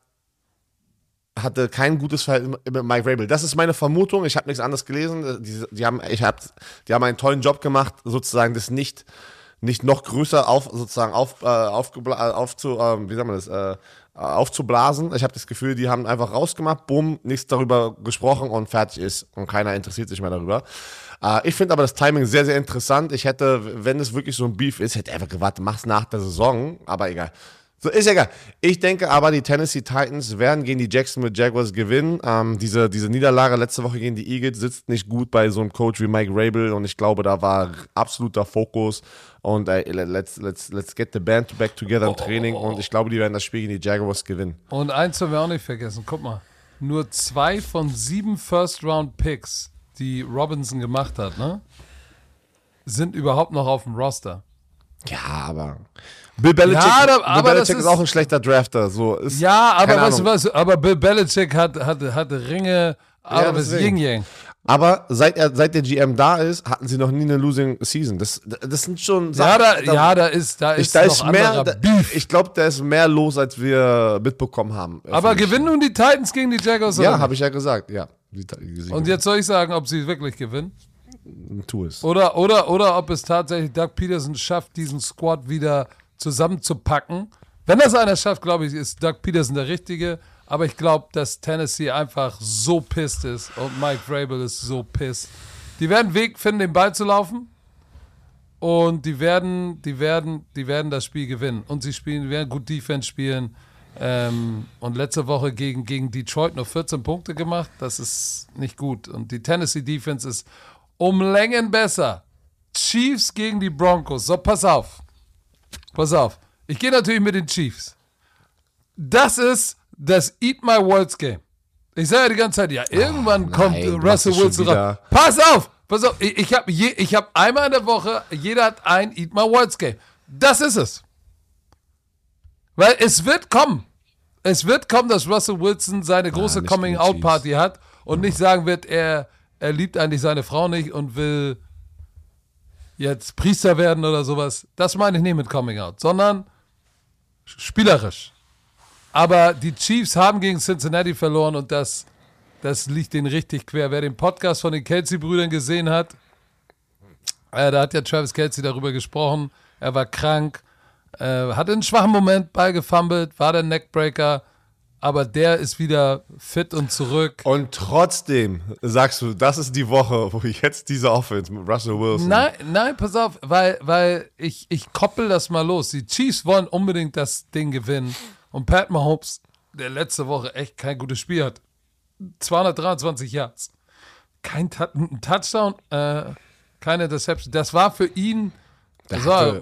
hatte kein gutes Verhältnis mit Mike Rabel. Das ist meine Vermutung. Ich habe nichts anderes gelesen. Die, die, haben, ich hab, die haben einen tollen Job gemacht, sozusagen das nicht, nicht noch größer auf, sozusagen auf, äh, aufgebla- äh, aufzu, äh, wie sagt man das, äh, aufzublasen. Ich habe das Gefühl, die haben einfach rausgemacht, bumm, nichts darüber gesprochen und fertig ist. Und keiner interessiert sich mehr darüber. Äh, ich finde aber das Timing sehr, sehr interessant. Ich hätte, wenn es wirklich so ein Beef ist, hätte einfach gewartet, mach's nach der Saison. Aber egal. So, ist egal. Ich denke aber, die Tennessee Titans werden gegen die Jacksonville Jaguars gewinnen. Ähm, diese, diese Niederlage letzte Woche gegen die Eagles sitzt nicht gut bei so einem Coach wie Mike Rabel und ich glaube, da war absoluter Fokus und äh, let's, let's, let's get the band back together im Training und ich glaube, die werden das Spiel gegen die Jaguars gewinnen. Und eins haben wir auch nicht vergessen. Guck mal. Nur zwei von sieben First-Round-Picks, die Robinson gemacht hat, ne? Sind überhaupt noch auf dem Roster. Ja, aber Bill Belichick, Ja, da- Bill aber Belichick das ist ist- auch ein schlechter Drafter. So, ist, Ja, aber weißt du was? Aber Bill Belichick hat, hat, hat Ringe, aber das deswegen. Yin-Yang. Aber seit, er, seit der GM da ist, hatten sie noch nie eine Losing Season. Das, das sind schon Ja, da, Sachen- ja, da ist, da ist, Ich, da ist noch mehr, da, Beef. ich glaube, da ist mehr los, als wir mitbekommen haben. aber gewinnen nun die Titans gegen die Jaguars Ja, habe ich ja gesagt, ja. Die, die, die, Und jetzt soll ich sagen, ob sie wirklich gewinnen? tu es. Oder, oder, oder ob es tatsächlich Doug Peterson schafft, diesen Squad wieder zusammenzupacken. Wenn das einer schafft, glaube ich, ist Doug Peterson der Richtige. Aber ich glaube, dass Tennessee einfach so pisst ist und Mike Vrabel ist so pisst. Die werden einen Weg finden, den Ball zu laufen. Und die werden, die werden, die werden das Spiel gewinnen. Und sie spielen, werden gut Defense spielen. Ähm, und letzte Woche gegen, gegen Detroit nur 14 Punkte gemacht. Das ist nicht gut. Und die Tennessee Defense ist um Längen besser. Chiefs gegen die Broncos. So, pass auf. Pass auf. Ich gehe natürlich mit den Chiefs. Das ist das Eat My Words Game. Ich sage ja die ganze Zeit, ja, irgendwann Oh, kommt nein, Russell Wilson wieder. Pass auf! Pass auf, ich, ich habe ich hab einmal in der Woche, jeder hat ein Eat My Words Game. Das ist es. Weil es wird kommen. Es wird kommen, dass Russell Wilson seine große nicht die Coming-out-Party hat und nicht sagen wird, er, er liebt eigentlich seine Frau nicht und will jetzt Priester werden oder sowas. Das meine ich nicht mit Coming-out, sondern spielerisch. Aber die Chiefs haben gegen Cincinnati verloren und das, das liegt denen richtig quer. Wer den Podcast von den Kelsey-Brüdern gesehen hat, äh, da hat ja Travis Kelsey darüber gesprochen. Er war krank, äh, hatte einen schwachen Moment, Ball gefummelt, war der Neckbreaker, aber der ist wieder fit und zurück. Und trotzdem sagst du, das ist die Woche, wo ich jetzt diese Offense mit Russell Wilson. Nein, nein, pass auf, weil, weil ich, ich koppel das mal los. Die Chiefs wollen unbedingt das Ding gewinnen. Und Pat Mahomes, der letzte Woche echt kein gutes Spiel hat. 223 Yards. Kein ein Touchdown, äh, keine Interception. Das war für ihn, das war,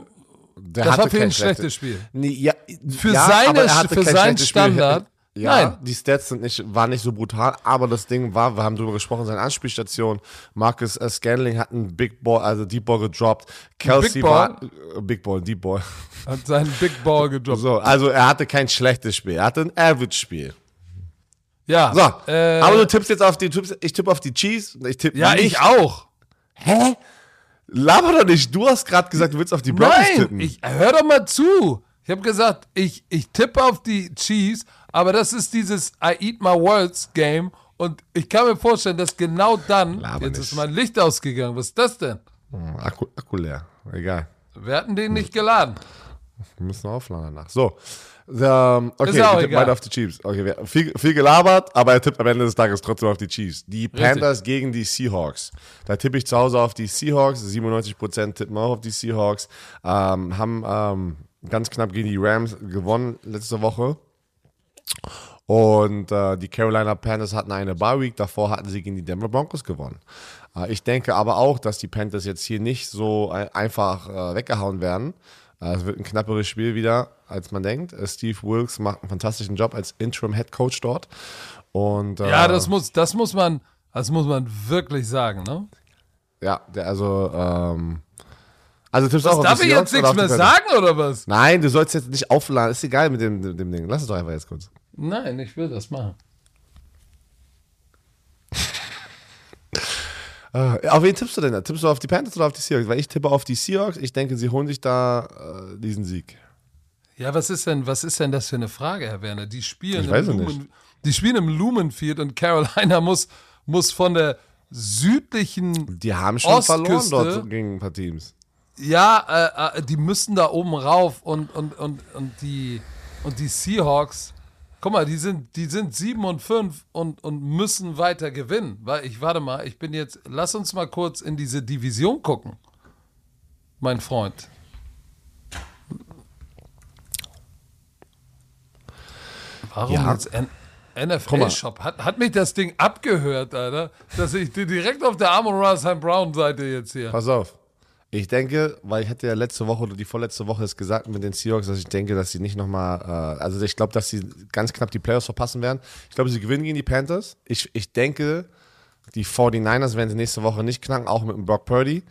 der das war für ihn ein schlechtes Spiel. Nee, ja, Für ja, seine- aber er hatte für kein seinen Spiel. Ja, Nein. die Stats sind nicht, waren nicht so brutal, aber das Ding war, wir haben darüber gesprochen, seine Anspielstation. Marcus äh, Scanling hat einen Big Ball, also Deep Ball gedroppt. Kelsey Big Ball? war äh, Big Ball, Deep Ball. Hat seinen Big Ball gedroppt. So, also er hatte kein schlechtes Spiel, er hatte ein Average-Spiel. Ja, So, äh, aber du tippst jetzt auf die, tippst, ich tippe auf die Chiefs. Ich tippe ja, nicht. ich auch. Hä? Laber doch nicht. Du hast gerade gesagt, du willst auf die Broncos Nein, tippen. ich, hör doch mal zu. Ich habe gesagt, ich, ich tippe auf die Chiefs, aber das ist dieses I eat my words Game und ich kann mir vorstellen, dass genau dann, Laber jetzt nicht. ist mein Licht ausgegangen, was ist das denn? Hm, Akku, Akku leer. Egal. Wir hatten den nicht geladen. Wir müssen aufladen danach. So. Ähm, okay, tippen egal. beide auf die Chiefs. Okay, viel, viel gelabert, aber er tippt am Ende des Tages trotzdem auf die Chiefs. Die Panthers gegen die Seahawks. Da tippe ich zu Hause auf die Seahawks. 97% tippen auch auf die Seahawks. Ähm, haben ähm, ganz knapp gegen die Rams gewonnen letzte Woche. Und äh, die Carolina Panthers hatten eine Bye Week, davor hatten sie gegen die Denver Broncos gewonnen. Äh, ich denke aber auch, dass die Panthers jetzt hier nicht so ein, einfach äh, weggehauen werden. Äh, es wird ein knapperes Spiel wieder, als man denkt. Äh, Steve Wilkes macht einen fantastischen Job als Interim Head Coach dort. Und, äh, Ja, das muss, das muss man, das muss man wirklich sagen, ne? ja, der, also, ähm, also tippst Was, auch auf darf ich jetzt nichts mehr sagen oder was? Nein, du sollst jetzt nicht aufladen. Ist egal mit dem, dem, Ding. Lass es doch einfach jetzt kurz. Nein, ich will das machen. Äh, auf wen tippst du denn? da? Tippst du auf die Panthers oder auf die Seahawks? Weil ich tippe auf die Seahawks. Ich denke, sie holen sich da äh, diesen Sieg. Ja, was ist denn, was ist denn das für eine Frage, Herr Werner? Die spielen, Ich weiß im, es Lumen, die spielen im Lumenfield und Carolina muss, muss von der südlichen, Die haben schon verloren Ostküste. dort gegen ein paar Teams. Ja, äh, äh, die müssen da oben rauf und, und, und, und, die, und die Seahawks, guck mal, die sind, die sind 7 und 5 und, und müssen weiter gewinnen. Weil ich, warte mal, ich bin jetzt, lass uns mal kurz in diese Division gucken, mein Freund. Warum Ja. jetzt. NFL-Shop? Hat, hat mich das Ding abgehört, Alter, dass ich direkt auf der Amon Rasheim Brown-Seite jetzt hier. Pass auf. Ich denke, weil ich hatte ja letzte Woche oder die vorletzte Woche es gesagt mit den Seahawks, dass ich denke, dass sie nicht nochmal, äh, also ich glaube, dass sie ganz knapp die Playoffs verpassen werden. Ich glaube, sie gewinnen gegen die Panthers. Ich, ich denke, die 49ers werden sie nächste Woche nicht knacken, auch mit dem Brock Purdy.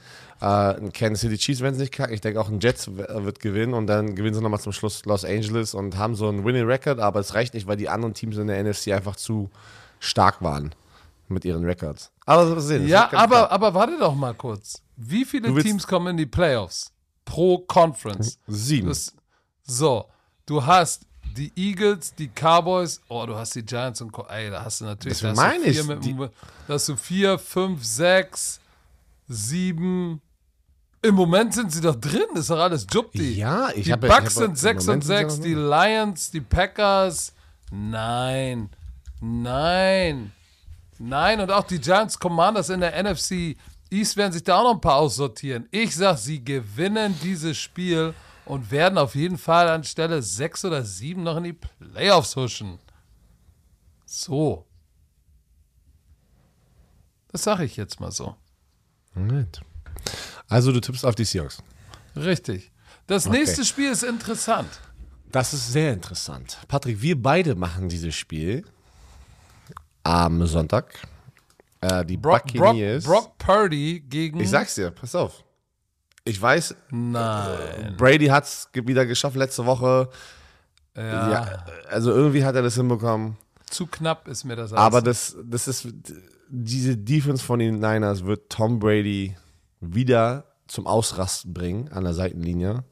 Äh, ein Kansas City Chiefs werden sie nicht knacken. Ich denke auch ein Jets w- wird gewinnen und dann gewinnen sie nochmal zum Schluss Los Angeles und haben so einen Winning Record, aber es reicht nicht, weil die anderen Teams in der NFC einfach zu stark waren mit ihren Records. Aber sehen. Ja, aber, knapp. aber warte doch mal kurz. Wie viele Teams kommen in die Playoffs pro Conference? Sieben. Das, so, du hast die Eagles, die Cowboys, oh, du hast die Giants und. Ey, da hast du natürlich. Das da hast meine ich, vier mit, die- da hast du vier, fünf, sechs, sieben. Im Moment sind sie doch drin, ist doch alles Jupti. Ja, ich Die habe- Bucks ich habe- sind 6 und Moment sind sie 6, noch die Lions, die Packers. Nein. Nein. Nein, und auch die Giants Commanders in der NFC East werden sich da auch noch ein paar aussortieren. Ich sag, sie gewinnen dieses Spiel und werden auf jeden Fall an Stelle 6 oder 7 noch in die Playoffs huschen. So. Das sage ich jetzt mal so. Moment. Also du tippst auf die Seahawks. Richtig. Das Okay. nächste Spiel ist interessant. Das ist sehr interessant. Patrick, wir beide machen dieses Spiel am Sonntag. Äh, die Brock, Brock, Buccaneers. Brock Purdy gegen. ich sag's dir, pass auf. Ich weiß, Nein. Brady hat's wieder geschafft letzte Woche. Ja, Ja, also irgendwie hat er das hinbekommen. Zu knapp ist mir das Aber alles. das, das ist, diese Defense von den Niners wird Tom Brady wieder zum Ausrasten bringen an der Seitenlinie.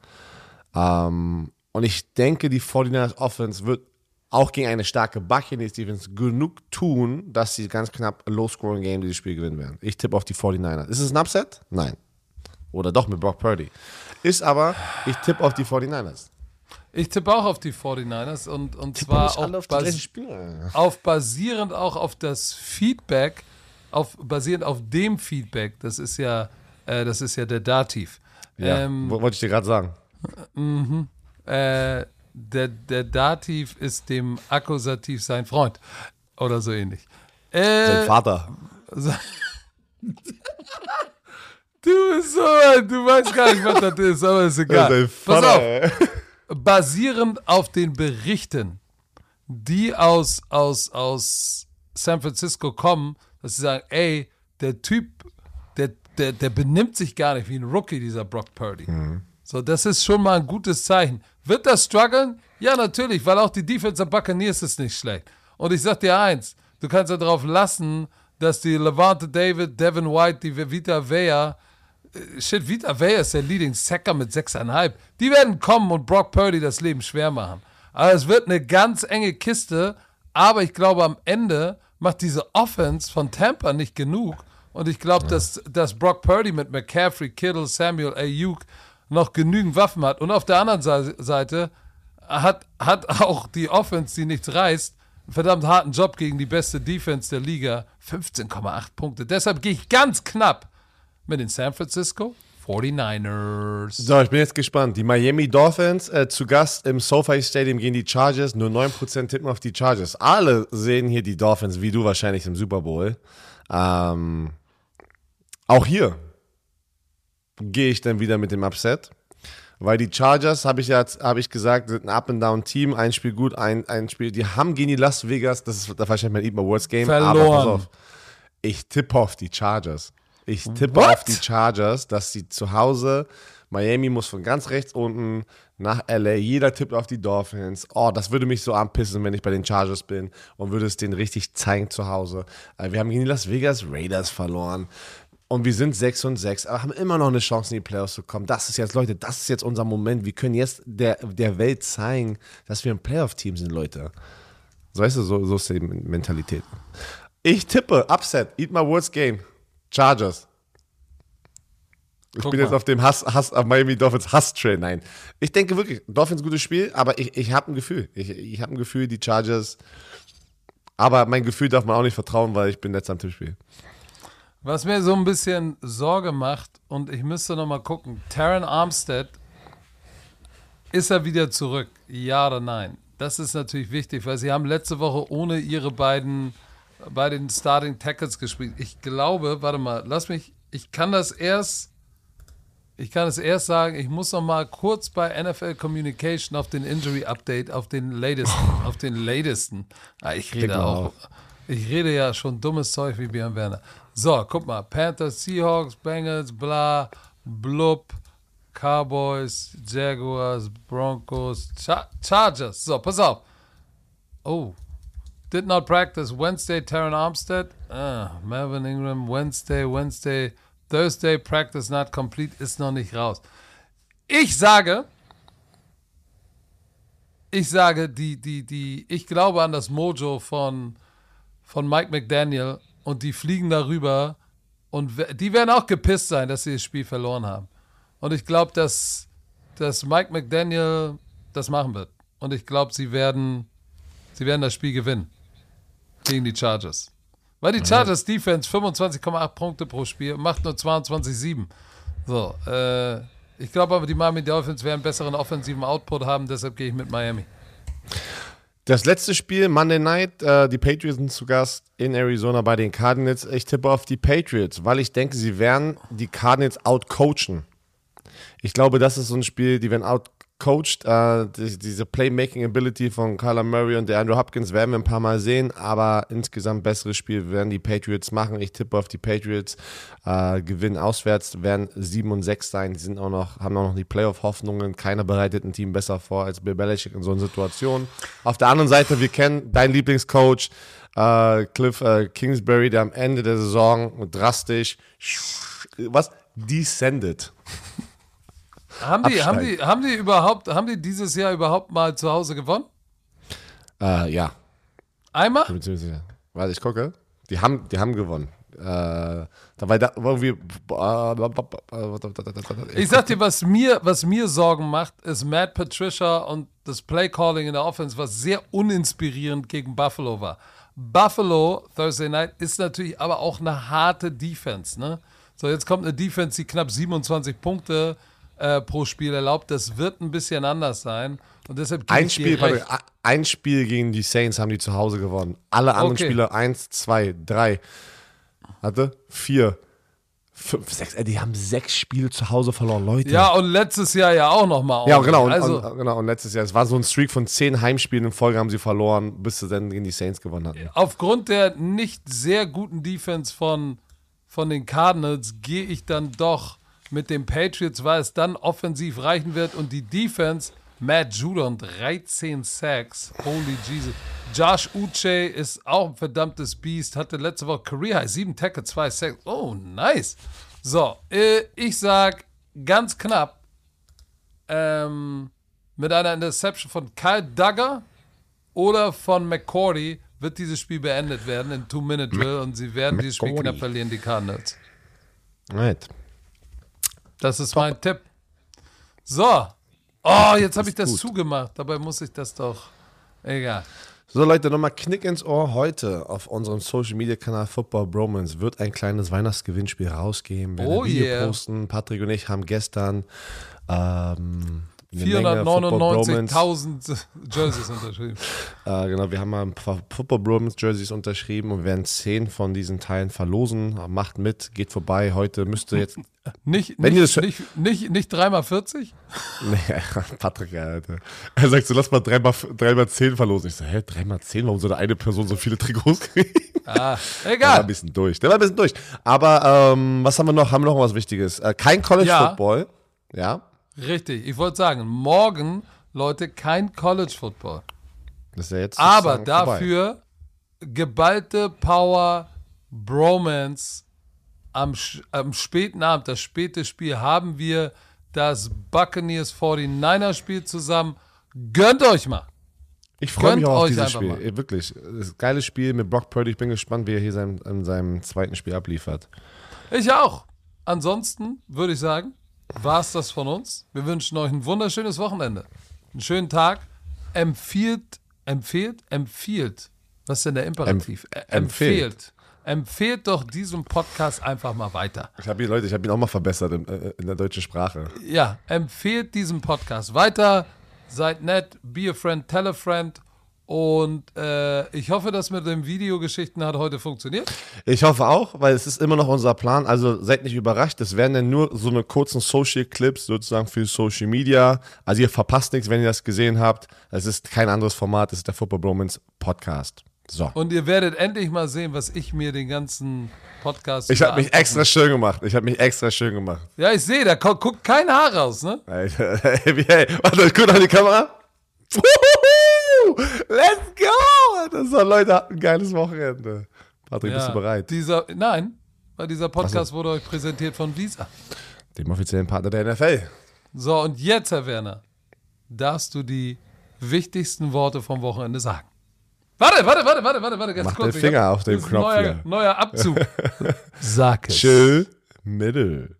Ähm, und ich denke, die 49ers Offense wird auch gegen eine starke Buccaneers Defense genug tun, dass sie ganz knapp ein Low-Scoring-Game dieses Spiel gewinnen werden. Ich tippe auf die 49ers. Ist es ein Upset? Nein. Oder doch mit Brock Purdy. Ist aber, ich tippe auf die 49ers. Ich tippe auch auf die 49ers und, und zwar alle auf, auf die bas gleichen Spieler. auf basierend auch auf das Feedback, auf, basierend auf dem Feedback, das ist ja, äh, das ist ja der Dativ. Ja, Ähm, wo- wollte ich dir gerade sagen. äh, der, der Dativ ist dem Akkusativ sein Freund. Oder so ähnlich. Sein Äh, Vater. du bist so, du weißt gar nicht, was das ist, aber ist egal. Sein Pass Vater, auf. ey. basierend auf den Berichten, die aus, aus, aus San Francisco kommen, dass sie sagen, ey, der Typ, der, der, der benimmt sich gar nicht wie ein Rookie, dieser Brock Purdy. So, das ist schon mal ein gutes Zeichen. Wird das strugglen? Ja, natürlich, weil auch die Defense der Buccaneers ist nicht schlecht. Und ich sag dir eins, du kannst ja darauf lassen, dass die Levante David, Devin White, die Vita Vea, Shit, Vita Vea ist der Leading Sacker mit 6,5. Die werden kommen und Brock Purdy das Leben schwer machen. Aber es wird eine ganz enge Kiste. Aber ich glaube, am Ende macht diese Offense von Tampa nicht genug. Und ich glaube, dass, dass Brock Purdy mit McCaffrey, Kittle, Samuel, Ayuk noch genügend Waffen hat. Und auf der anderen Sei- Seite hat, hat auch die Offense, die nichts reißt, einen verdammt harten Job gegen die beste Defense der Liga. 15,8 Punkte. Deshalb gehe ich ganz knapp mit den San Francisco 49ers. So, ich bin jetzt gespannt. Die Miami Dolphins äh, zu Gast im SoFi Stadium gegen die Chargers. Nur 9% tippen auf die Chargers. Alle sehen hier die Dolphins, wie du wahrscheinlich im Super Bowl. Ähm, auch hier gehe ich dann wieder mit dem Upset. Weil die Chargers, habe ich ja habe ich gesagt, sind ein Up-and-Down-Team. Ein Spiel gut, ein, ein Spiel. Die haben gegen die Las Vegas, das ist wahrscheinlich mein Eat My Words Game. Aber pass Verloren. auf, ich tippe auf die Chargers. Ich tippe What? auf die Chargers, dass sie zu Hause, Miami muss von ganz rechts unten nach LA, jeder tippt auf die Dolphins. Oh, das würde mich so anpissen, wenn ich bei den Chargers bin und würde es denen richtig zeigen zu Hause. Äh, Wir haben gegen die Las Vegas Raiders verloren. Und wir sind 6 und 6, aber haben immer noch eine Chance, in die Playoffs zu kommen. Das ist jetzt, Leute, das ist jetzt unser Moment. Wir können jetzt der, der Welt zeigen, dass wir ein Playoff-Team sind, Leute. So, weißt du, so, so ist die Mentalität. Ich tippe, Upset, Eat My Words Game, Chargers. Ich Guck bin jetzt mal. auf dem Hass, Hass, auf Miami Dolphins Hass-Train. Nein. Ich denke wirklich, Dolphins gutes Spiel, aber ich, ich habe ein Gefühl. Ich, ich habe ein Gefühl, die Chargers. Aber mein Gefühl darf man auch nicht vertrauen, weil ich bin jetzt am Tippspiel. Was mir so ein bisschen Sorge macht, und ich müsste noch mal gucken, Taron Armstead, ist er wieder zurück? Ja oder nein? Das ist natürlich wichtig, weil sie haben letzte Woche ohne ihre beiden bei den Starting Tackles gespielt. Ich glaube, warte mal, lass mich, ich kann das erst, ich kann es erst sagen, ich muss noch mal kurz bei NFL Communication auf den Injury Update, auf den latesten, auf den latesten. Ah, ich rede auch. auf. Ich rede ja schon dummes Zeug wie Björn Werner. So, guck mal. Panthers, Seahawks, Bengals, bla, blub, Cowboys, Jaguars, Broncos, Char Chargers. So, pass auf. Oh. Did not practice Wednesday, Taron Armstead. Ah, Melvin Ingram, Wednesday, Wednesday, Thursday, practice not complete, ist noch nicht raus. Ich sage, ich sage, die, die, die, ich glaube an das Mojo von, von Mike McDaniel und die fliegen darüber und die werden auch gepisst sein, dass sie das Spiel verloren haben. Und ich glaube, dass, dass Mike McDaniel das machen wird. Und ich glaube, sie werden, sie werden das Spiel gewinnen gegen die Chargers. Weil die Chargers Defense 25,8 Punkte pro Spiel macht nur 22,7. So, äh, Ich glaube aber, die Miami Dolphins werden besseren offensiven Output haben, deshalb gehe ich mit Miami. Das letzte Spiel, Monday Night, äh, die Patriots sind zu Gast in Arizona bei den Cardinals. Ich tippe auf die Patriots, weil ich denke, sie werden die Cardinals outcoachen. Ich glaube, das ist so ein Spiel, die werden outcoacht. Äh, die, diese Playmaking-Ability von Kyler Murray und der Andrew Hopkins werden wir ein paar Mal sehen, aber insgesamt besseres Spiel werden die Patriots machen. Ich tippe auf die Patriots. Äh, gewinnen auswärts, werden 7 und 6 sein. Die sind auch noch, haben auch noch die Playoff-Hoffnungen. Keiner bereitet ein Team besser vor als Bill Belichick in so einer Situation. Auf der anderen Seite, wir kennen deinen Lieblingscoach, äh, Cliff äh, Kingsbury, der am Ende der Saison drastisch, was, descended. Haben die, haben, die, haben die überhaupt, haben die dieses Jahr überhaupt mal zu Hause gewonnen? Äh, ja. Einmal? Ich. Warte, ich gucke. Die haben, die haben gewonnen. Äh, da war da irgendwie. Ich sag dir, was mir, was mir Sorgen macht, ist Matt Patricia und das Play-Calling in der Offense, was sehr uninspirierend gegen Buffalo war. Buffalo, Thursday Night, ist natürlich aber auch eine harte Defense. Ne? So, jetzt kommt eine Defense, die knapp 27 Punkte äh, pro Spiel erlaubt. Das wird ein bisschen anders sein. Und deshalb ein Spiel, warte, ein Spiel gegen die Saints haben die zu Hause gewonnen. Alle anderen okay. Spiele, eins, zwei, drei, hatte vier, fünf, sechs. Ey, die haben sechs Spiele zu Hause verloren, Leute. Ja, und letztes Jahr ja auch nochmal. Ja, genau. Und, also, und, genau. Und letztes Jahr, es war so ein Streak von zehn Heimspielen in Folge haben sie verloren, bis sie dann gegen die Saints gewonnen hatten. Aufgrund der nicht sehr guten Defense von, von den Cardinals gehe ich dann doch mit den Patriots, weil es dann offensiv reichen wird und die Defense, Matt Judon, 13 Sacks, holy Jesus. Josh Uche ist auch ein verdammtes Biest, hatte letzte Woche Career High, 7 Tackle, 2 Sacks. Oh, nice. So, äh, ich sag ganz knapp, ähm, mit einer Interception von Kyle Duggar oder von McCordy wird dieses Spiel beendet werden in Two-Minute-Drill und sie werden dieses Spiel knapp verlieren, die Cardinals. Right. Das ist Top. mein Tipp. So. Oh, jetzt habe ich das gut. zugemacht. Dabei muss ich das doch. Egal. So, Leute, nochmal Knick ins Ohr. Heute auf unserem Social Media Kanal Football Bromance wird ein kleines Weihnachtsgewinnspiel rausgehen. Wir oh Video yeah. posten. Patrick und ich haben gestern ähm, 499.000 Jerseys unterschrieben. äh, genau, wir haben mal ein paar Football Bromance Jerseys unterschrieben und werden zehn von diesen Teilen verlosen. Macht mit, geht vorbei. Heute müsste jetzt. Nicht, wenn nicht, nicht, nicht, nicht 3x40? Nee, Patrick, Alter. Er sagt so, lass mal 3x, 3x10 verlosen. Ich so, hä, 3x10? Warum soll da eine Person so viele Trikots kriegen? Ah, egal. Der war ein bisschen durch. Der war ein bisschen durch. Aber ähm, was haben wir noch? Haben wir noch was Wichtiges? Äh, kein College ja. Football. Ja. Richtig, ich wollte sagen, morgen, Leute, kein College Football. Das ist ja jetzt Aber dafür vorbei. geballte Power, Bromance am, am späten Abend, das späte Spiel, haben wir das Buccaneers 49er Spiel zusammen. Gönnt euch mal. Ich freue mich auch auf dieses Spiel. Mal. Wirklich. Das geiles Spiel mit Brock Purdy. Ich bin gespannt, wie er hier sein, in seinem zweiten Spiel abliefert. Ich auch. Ansonsten würde ich sagen, war es das von uns. Wir wünschen euch ein wunderschönes Wochenende. Einen schönen Tag. Empfiehlt, empfiehlt, empfiehlt. Was ist denn der Imperativ? Empf empfiehlt. Empfehlt doch diesen Podcast einfach mal weiter. Ich habe ihn, Leute, ich habe ihn auch mal verbessert in, äh, in, der deutschen Sprache. Ja, empfehlt diesen Podcast weiter. Seid nett, be a friend, tell a friend und äh, ich hoffe, dass mit den Videogeschichten hat heute funktioniert. Ich hoffe auch, weil es ist immer noch unser Plan. Also seid nicht überrascht. Es werden dann nur so eine kurzen Social Clips sozusagen für Social Media. Also ihr verpasst nichts, wenn ihr das gesehen habt. Es ist kein anderes Format. Es ist der Football Bromance Podcast. So. Und ihr werdet endlich mal sehen, was ich mir den ganzen Podcast. Ich habe mich extra schön gemacht. Ich habe mich extra schön gemacht. Ja, ich sehe, da guckt kein Haar raus, ne? Alter, hey, hey, warte, guck an die Kamera. Let's go! Das war, Leute, habt ein geiles Wochenende. Patrick, ja, bist du bereit? Dieser, nein, weil dieser Podcast so. wurde euch präsentiert von Visa. Dem offiziellen Partner der NFL. So, und jetzt, Herr Werner, darfst du die wichtigsten Worte vom Wochenende sagen. Warte, warte, warte, warte, warte, warte, ganz Mach kurz. den Finger hab, auf den Knopf neuer, hier. Neuer Abzug. Sag es. Chill, Mittel.